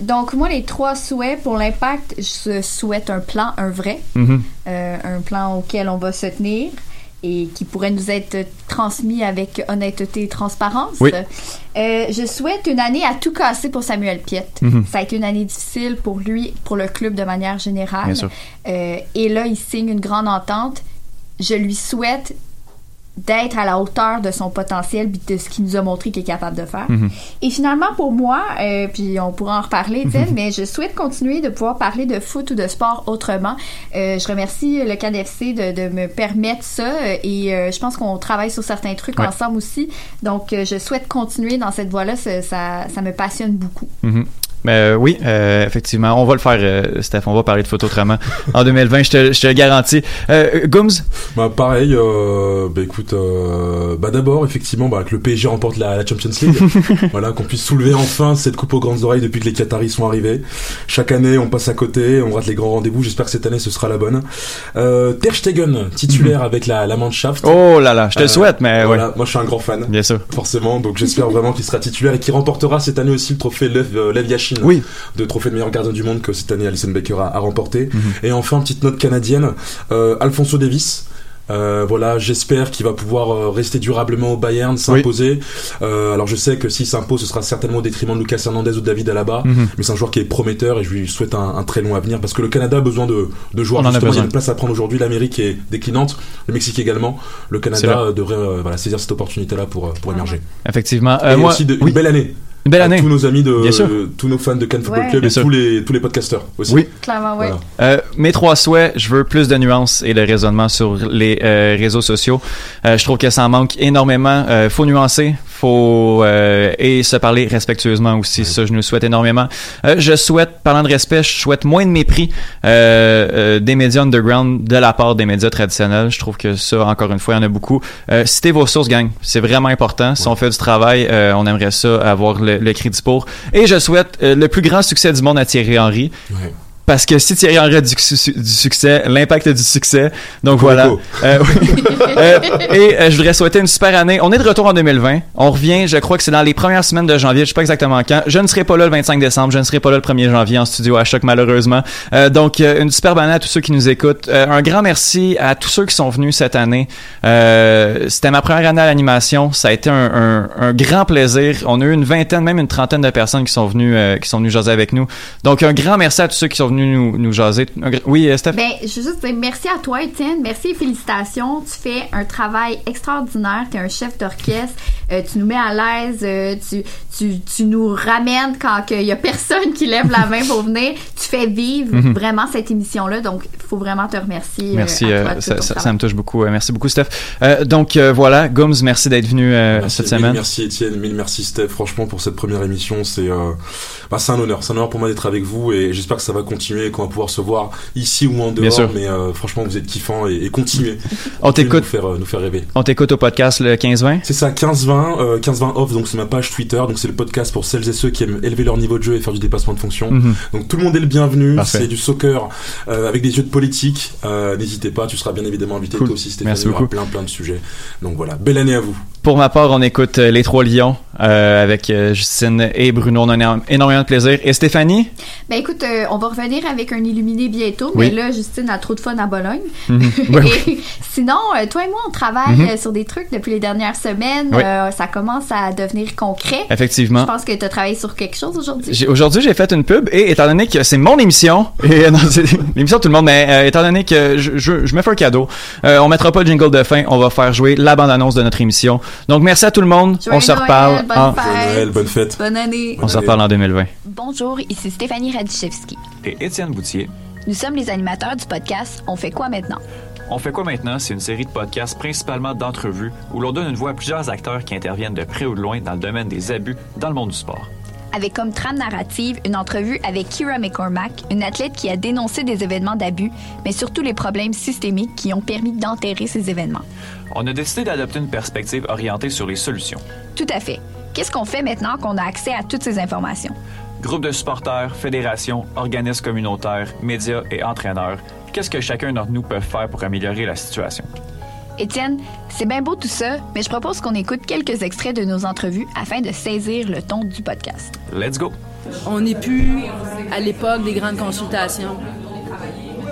Donc, moi, les trois souhaits pour l'impact, je souhaite un plan, un vrai, Mhm. euh, un plan auquel on va se tenir et qui pourrait nous être transmis avec honnêteté et transparence. Oui. Euh, je souhaite une année à tout casser pour Samuel Piette. Mhm. Ça a été une année difficile pour lui, pour le club de manière générale. Bien sûr. Euh, et là, il signe une grande entente. Je lui souhaite d'être à la hauteur de son potentiel puis de ce qu'il nous a montré qu'il est capable de faire. Mhm. Et finalement, pour moi, euh, puis on pourra en reparler, Étienne, mais je souhaite continuer de pouvoir parler de foot ou de sport autrement. Euh, je remercie le KDFC de, de me permettre ça euh, et euh, je pense qu'on travaille sur certains trucs Ouais. ensemble aussi. Donc, je souhaite continuer dans cette voie-là. Ça, ça, ça me passionne beaucoup. Mhm. Mais euh, oui, euh, effectivement, on va le faire, euh, Steph. On va parler de foot autrement en 2020, je te, je te le garantis. Euh, Gums, Bah pareil, euh, bah écoute, euh, bah d'abord effectivement bah, que le PSG remporte la, la Champions League, voilà qu'on puisse soulever enfin cette coupe aux grandes oreilles depuis que les Qataris sont arrivés. Chaque année on passe à côté, on rate les grands rendez-vous. J'espère que cette année ce sera la bonne. Euh, Ter Stegen titulaire avec la, la Mannschaft. oh là là, je te le souhaite, mais voilà, ouais, moi je suis un grand fan. bien sûr. Forcément, donc j'espère vraiment qu'il sera titulaire et qu'il remportera cette année aussi le trophée Lev, Lev Yashin Oui. de trophée de meilleur gardien du monde que cette année Alison Baker a, a remporté. Mhm. Et enfin, petite note canadienne, euh, Alfonso Davis. Euh, voilà, j'espère qu'il va pouvoir euh, rester durablement au Bayern, s'imposer. Euh, alors je sais que s'il s'impose, ce sera certainement au détriment de Lucas Hernandez ou de David Alaba, Mhm. mais c'est un joueur qui est prometteur et je lui souhaite un, un très long avenir parce que le Canada a besoin de, de joueurs. En Justement, il y a une place à prendre aujourd'hui. L'Amérique est déclinante, le Mexique également. Le Canada vrai. devrait voilà, saisir cette opportunité-là pour, pour émerger. Effectivement. Et moi, aussi de, oui, une belle année. Une belle à année. tous nos amis de Bien sûr. tous nos fans de Cannes Football Ouais. Club Bien et sûr. tous les tous les podcasters aussi. Oui. Clairement, oui. Voilà. Euh, mes trois souhaits, je veux plus de nuances et de raisonnement sur les euh, réseaux sociaux. Euh, je trouve que ça en manque énormément. Euh, faut nuancer, faut euh, et se parler respectueusement aussi. Ça, je nous souhaite énormément. Euh, je souhaite, parlant de respect, je souhaite moins de mépris euh, euh, des médias underground de la part des médias traditionnels. Je trouve que ça, encore une fois, il y en a beaucoup. Euh, citez vos sources, gang. C'est vraiment important. Si on fait du travail, euh, on aimerait ça avoir le, le crédit pour. Et je souhaite euh, le plus grand succès du monde à Thierry Henry. Parce que si Thierry Henry a du, du succès, l'impact du succès. Donc voilà. Euh, oui. Euh, et euh, je voudrais souhaiter une super année. On est de retour en 2020. On revient, je crois que c'est dans les premières semaines de janvier. Je sais pas exactement quand. Je ne serai pas là le 25 décembre. Je ne serai pas là le 1er janvier en studio à choc malheureusement. Donc une superbe année à tous ceux qui nous écoutent. Un grand merci à tous ceux qui sont venus cette année. C'était ma première année à l'animation. Ça a été un, un- un grand plaisir. On a eu une vingtaine, même une trentaine de personnes qui sont venues, qui sont venues jaser avec nous. Donc un grand merci à tous ceux qui sont venus venu nous, nous jaser. Oui, Steph? Ben, je veux juste dire merci à toi, Étienne. Merci et félicitations. Tu fais un travail extraordinaire. Tu es un chef d'orchestre. Euh, tu nous mets à l'aise. euh, tu, tu, tu nous ramènes quand il y a personne qui lève la main pour venir. Tu fais vivre Mhm. vraiment cette émission-là. Donc, il faut vraiment te remercier. euh, Merci, à toi euh, ça, me touche beaucoup. Euh, merci beaucoup, Steph. Euh, donc euh, voilà, Gomes, merci d'être venu euh, Merci, cette mille semaine. merci Étienne, mille merci Steph, franchement pour cette première émission, c'est euh, bah, c'est un honneur, c'est un honneur pour moi d'être avec vous et j'espère que ça va continuer qu'on va pouvoir se voir ici ou en Bien dehors, sûr. mais euh, franchement vous êtes kiffants et, et continuez. On t'écoute. nous faire, euh, nous faire rêver. On t'écoute au podcast le 15-20. C'est ça, 15-20, euh, 15-20 off, donc c'est ma page Twitter, donc c'est le podcast pour celles et ceux qui aiment élever leur niveau de jeu et faire du dépassement de fonction. Mhm. Donc tout le monde est le bienvenu, c'est du soccer euh, avec des yeux de politique. N'hésitez pas, tu seras bien évidemment invité Cool. toi aussi Stéphanie, Merci beaucoup. plein plein de sujets. Donc voilà, belle année à vous. Pour ma part, on écoute euh, Les Trois Lions euh, avec euh, Justine et Bruno. On a énormément de plaisir. Et Stéphanie? Ben écoute, euh, on va revenir avec un illuminé bientôt, Oui. mais là, Justine a trop de fun à Bologne. Mhm. Et sinon, toi et moi, on travaille Mhm. sur des trucs depuis les dernières semaines. Oui. Euh, ça commence à devenir concret. Effectivement. Je pense que tu as travaillé sur quelque chose aujourd'hui. Aujourd'hui, j'ai fait une pub et étant donné que c'est mon émission, et l'émission de tout le monde, mais étant donné que je, je, je me fais un cadeau, on mettra pas le jingle de fin, on va faire jouer la bande-annonce de notre émission. Donc merci à tout le monde, Joyeux on se reparle bonne en, fête. Noël, bonne fête. Bonne année. on se reparle en 2020. Bonjour, ici Stéphanie Radichevski. Et Étienne Boutier. Nous sommes les animateurs du podcast On fait quoi maintenant? On fait quoi maintenant? C'est une série de podcasts principalement d'entrevues où l'on donne une voix à plusieurs acteurs qui interviennent de près ou de loin dans le domaine des abus dans le monde du sport. Avec comme trame narrative une entrevue avec Kira McCormack, une athlète qui a dénoncé des événements d'abus, mais surtout les problèmes systémiques qui ont permis d'enterrer ces événements. On a décidé d'adopter une perspective orientée sur les solutions. Tout à fait. Qu'est-ce qu'on fait maintenant qu'on a accès à toutes ces informations? Groupes de supporters, fédérations, organismes communautaires, médias et entraîneurs, qu'est-ce que chacun d'entre nous peut faire pour améliorer la situation? Étienne, c'est bien beau tout ça, mais je propose qu'on écoute quelques extraits de nos entrevues afin de saisir le ton du podcast. Let's go! On n'est plus à l'époque des grandes consultations.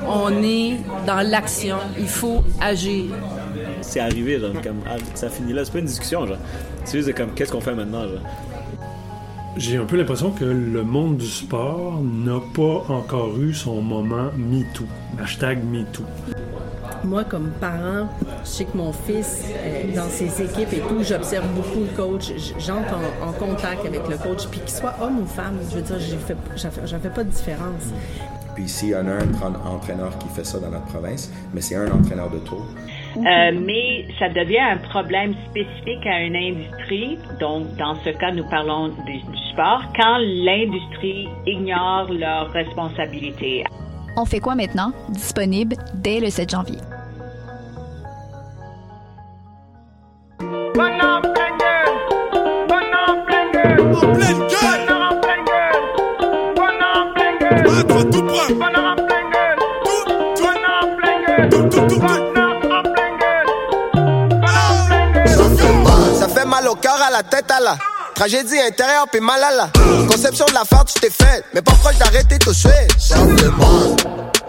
On est dans l'action. Il faut agir. C'est arrivé, genre, comme, ah, ça finit là. C'est pas une discussion, genre. C'est juste comme, qu'est-ce qu'on fait maintenant, genre? J'ai un peu l'impression que le monde du sport n'a pas encore eu son moment MeToo. Hashtag MeToo. Moi, comme parent, je sais que mon fils, euh, dans ses équipes et tout, j'observe beaucoup le coach. J'entre en, en contact avec le coach, puis qu'il soit homme ou femme, je veux dire, j'en fais, fais pas de différence. Puis ici, il y en a un tra- entraîneur qui fait ça dans notre province, mais c'est un entraîneur de tour. Euh, mais ça devient un problème spécifique à une industrie. Donc, dans ce cas, nous parlons du, du sport, quand l'industrie ignore leurs responsabilités. On fait quoi maintenant? Disponible dès le 7 janvier. Cœur, à la tête, à la tragédie intérieure, puis mal à la conception de l'affaire, tu t'es faite. Mais pas proche d'arrêter tout mal.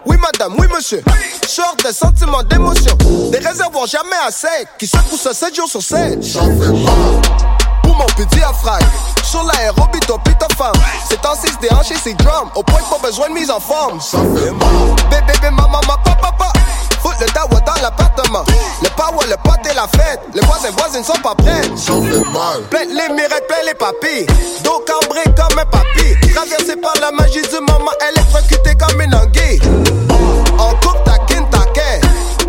Oui, madame, oui, monsieur. Sort de sentiments, d'émotions. Des réservoirs jamais à sec. Qui secouent ça 7 jours sur 7. Ça fait mal. Pour mon petit diaphragme. Sur l'aérobie, toi, pis ta femme. C'est temps 6 déhanché, c'est drum. Au point pas besoin de mise en forme. Ça fait mal. Bébé, maman, ma papa, papa. Fout le dawa dans l'appartement. Le power, le pote et la fête. Les voisins, voisines sont pas prêts. Mal. Plein les mirettes, plein les papilles. Dos cambré comme un papy. Traversé par la magie du moment, électrocutée comme une anguille. En coupe, taquine, taquin.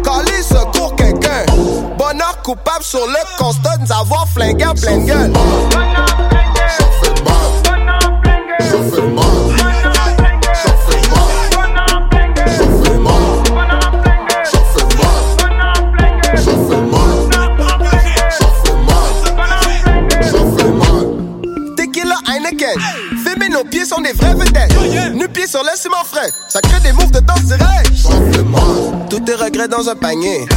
Calé, secours quelqu'un. Bonheur coupable sur le constat nous avoir flingué en pleine gueule. Ça crée des moves de danse direct. Ça fait mal. Tous tes regrets dans un panier.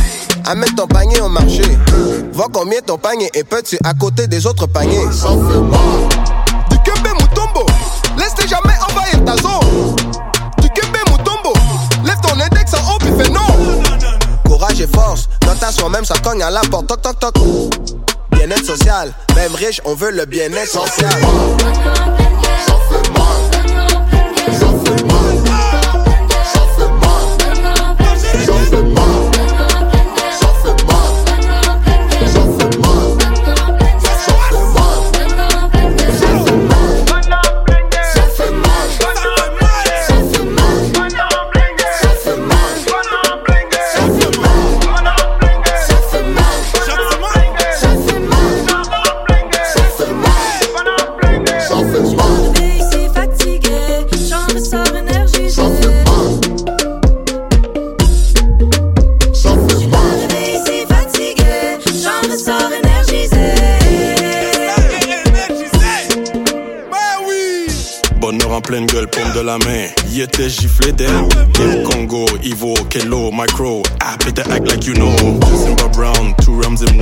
Amène ton panier au marché. Vois combien ton panier est petit à côté des autres paniers. Du Kembe Mutombo. Laisse-les jamais envahir ta zone. Du Kembe Mutombo. Lève ton index en haut puis fais non. Courage et force. Dans ta soi-même, ça cogne à la porte. Toc, toc, toc. Bien-être social. Même riche, on veut le bien-être social. Mal. Ça fait mal. Ça fait mal. La main. Y était giflé d'elle. Kim Congo, Ivo, Kelo, Micro. Ah, better act like you know. Simba Brown, two rums in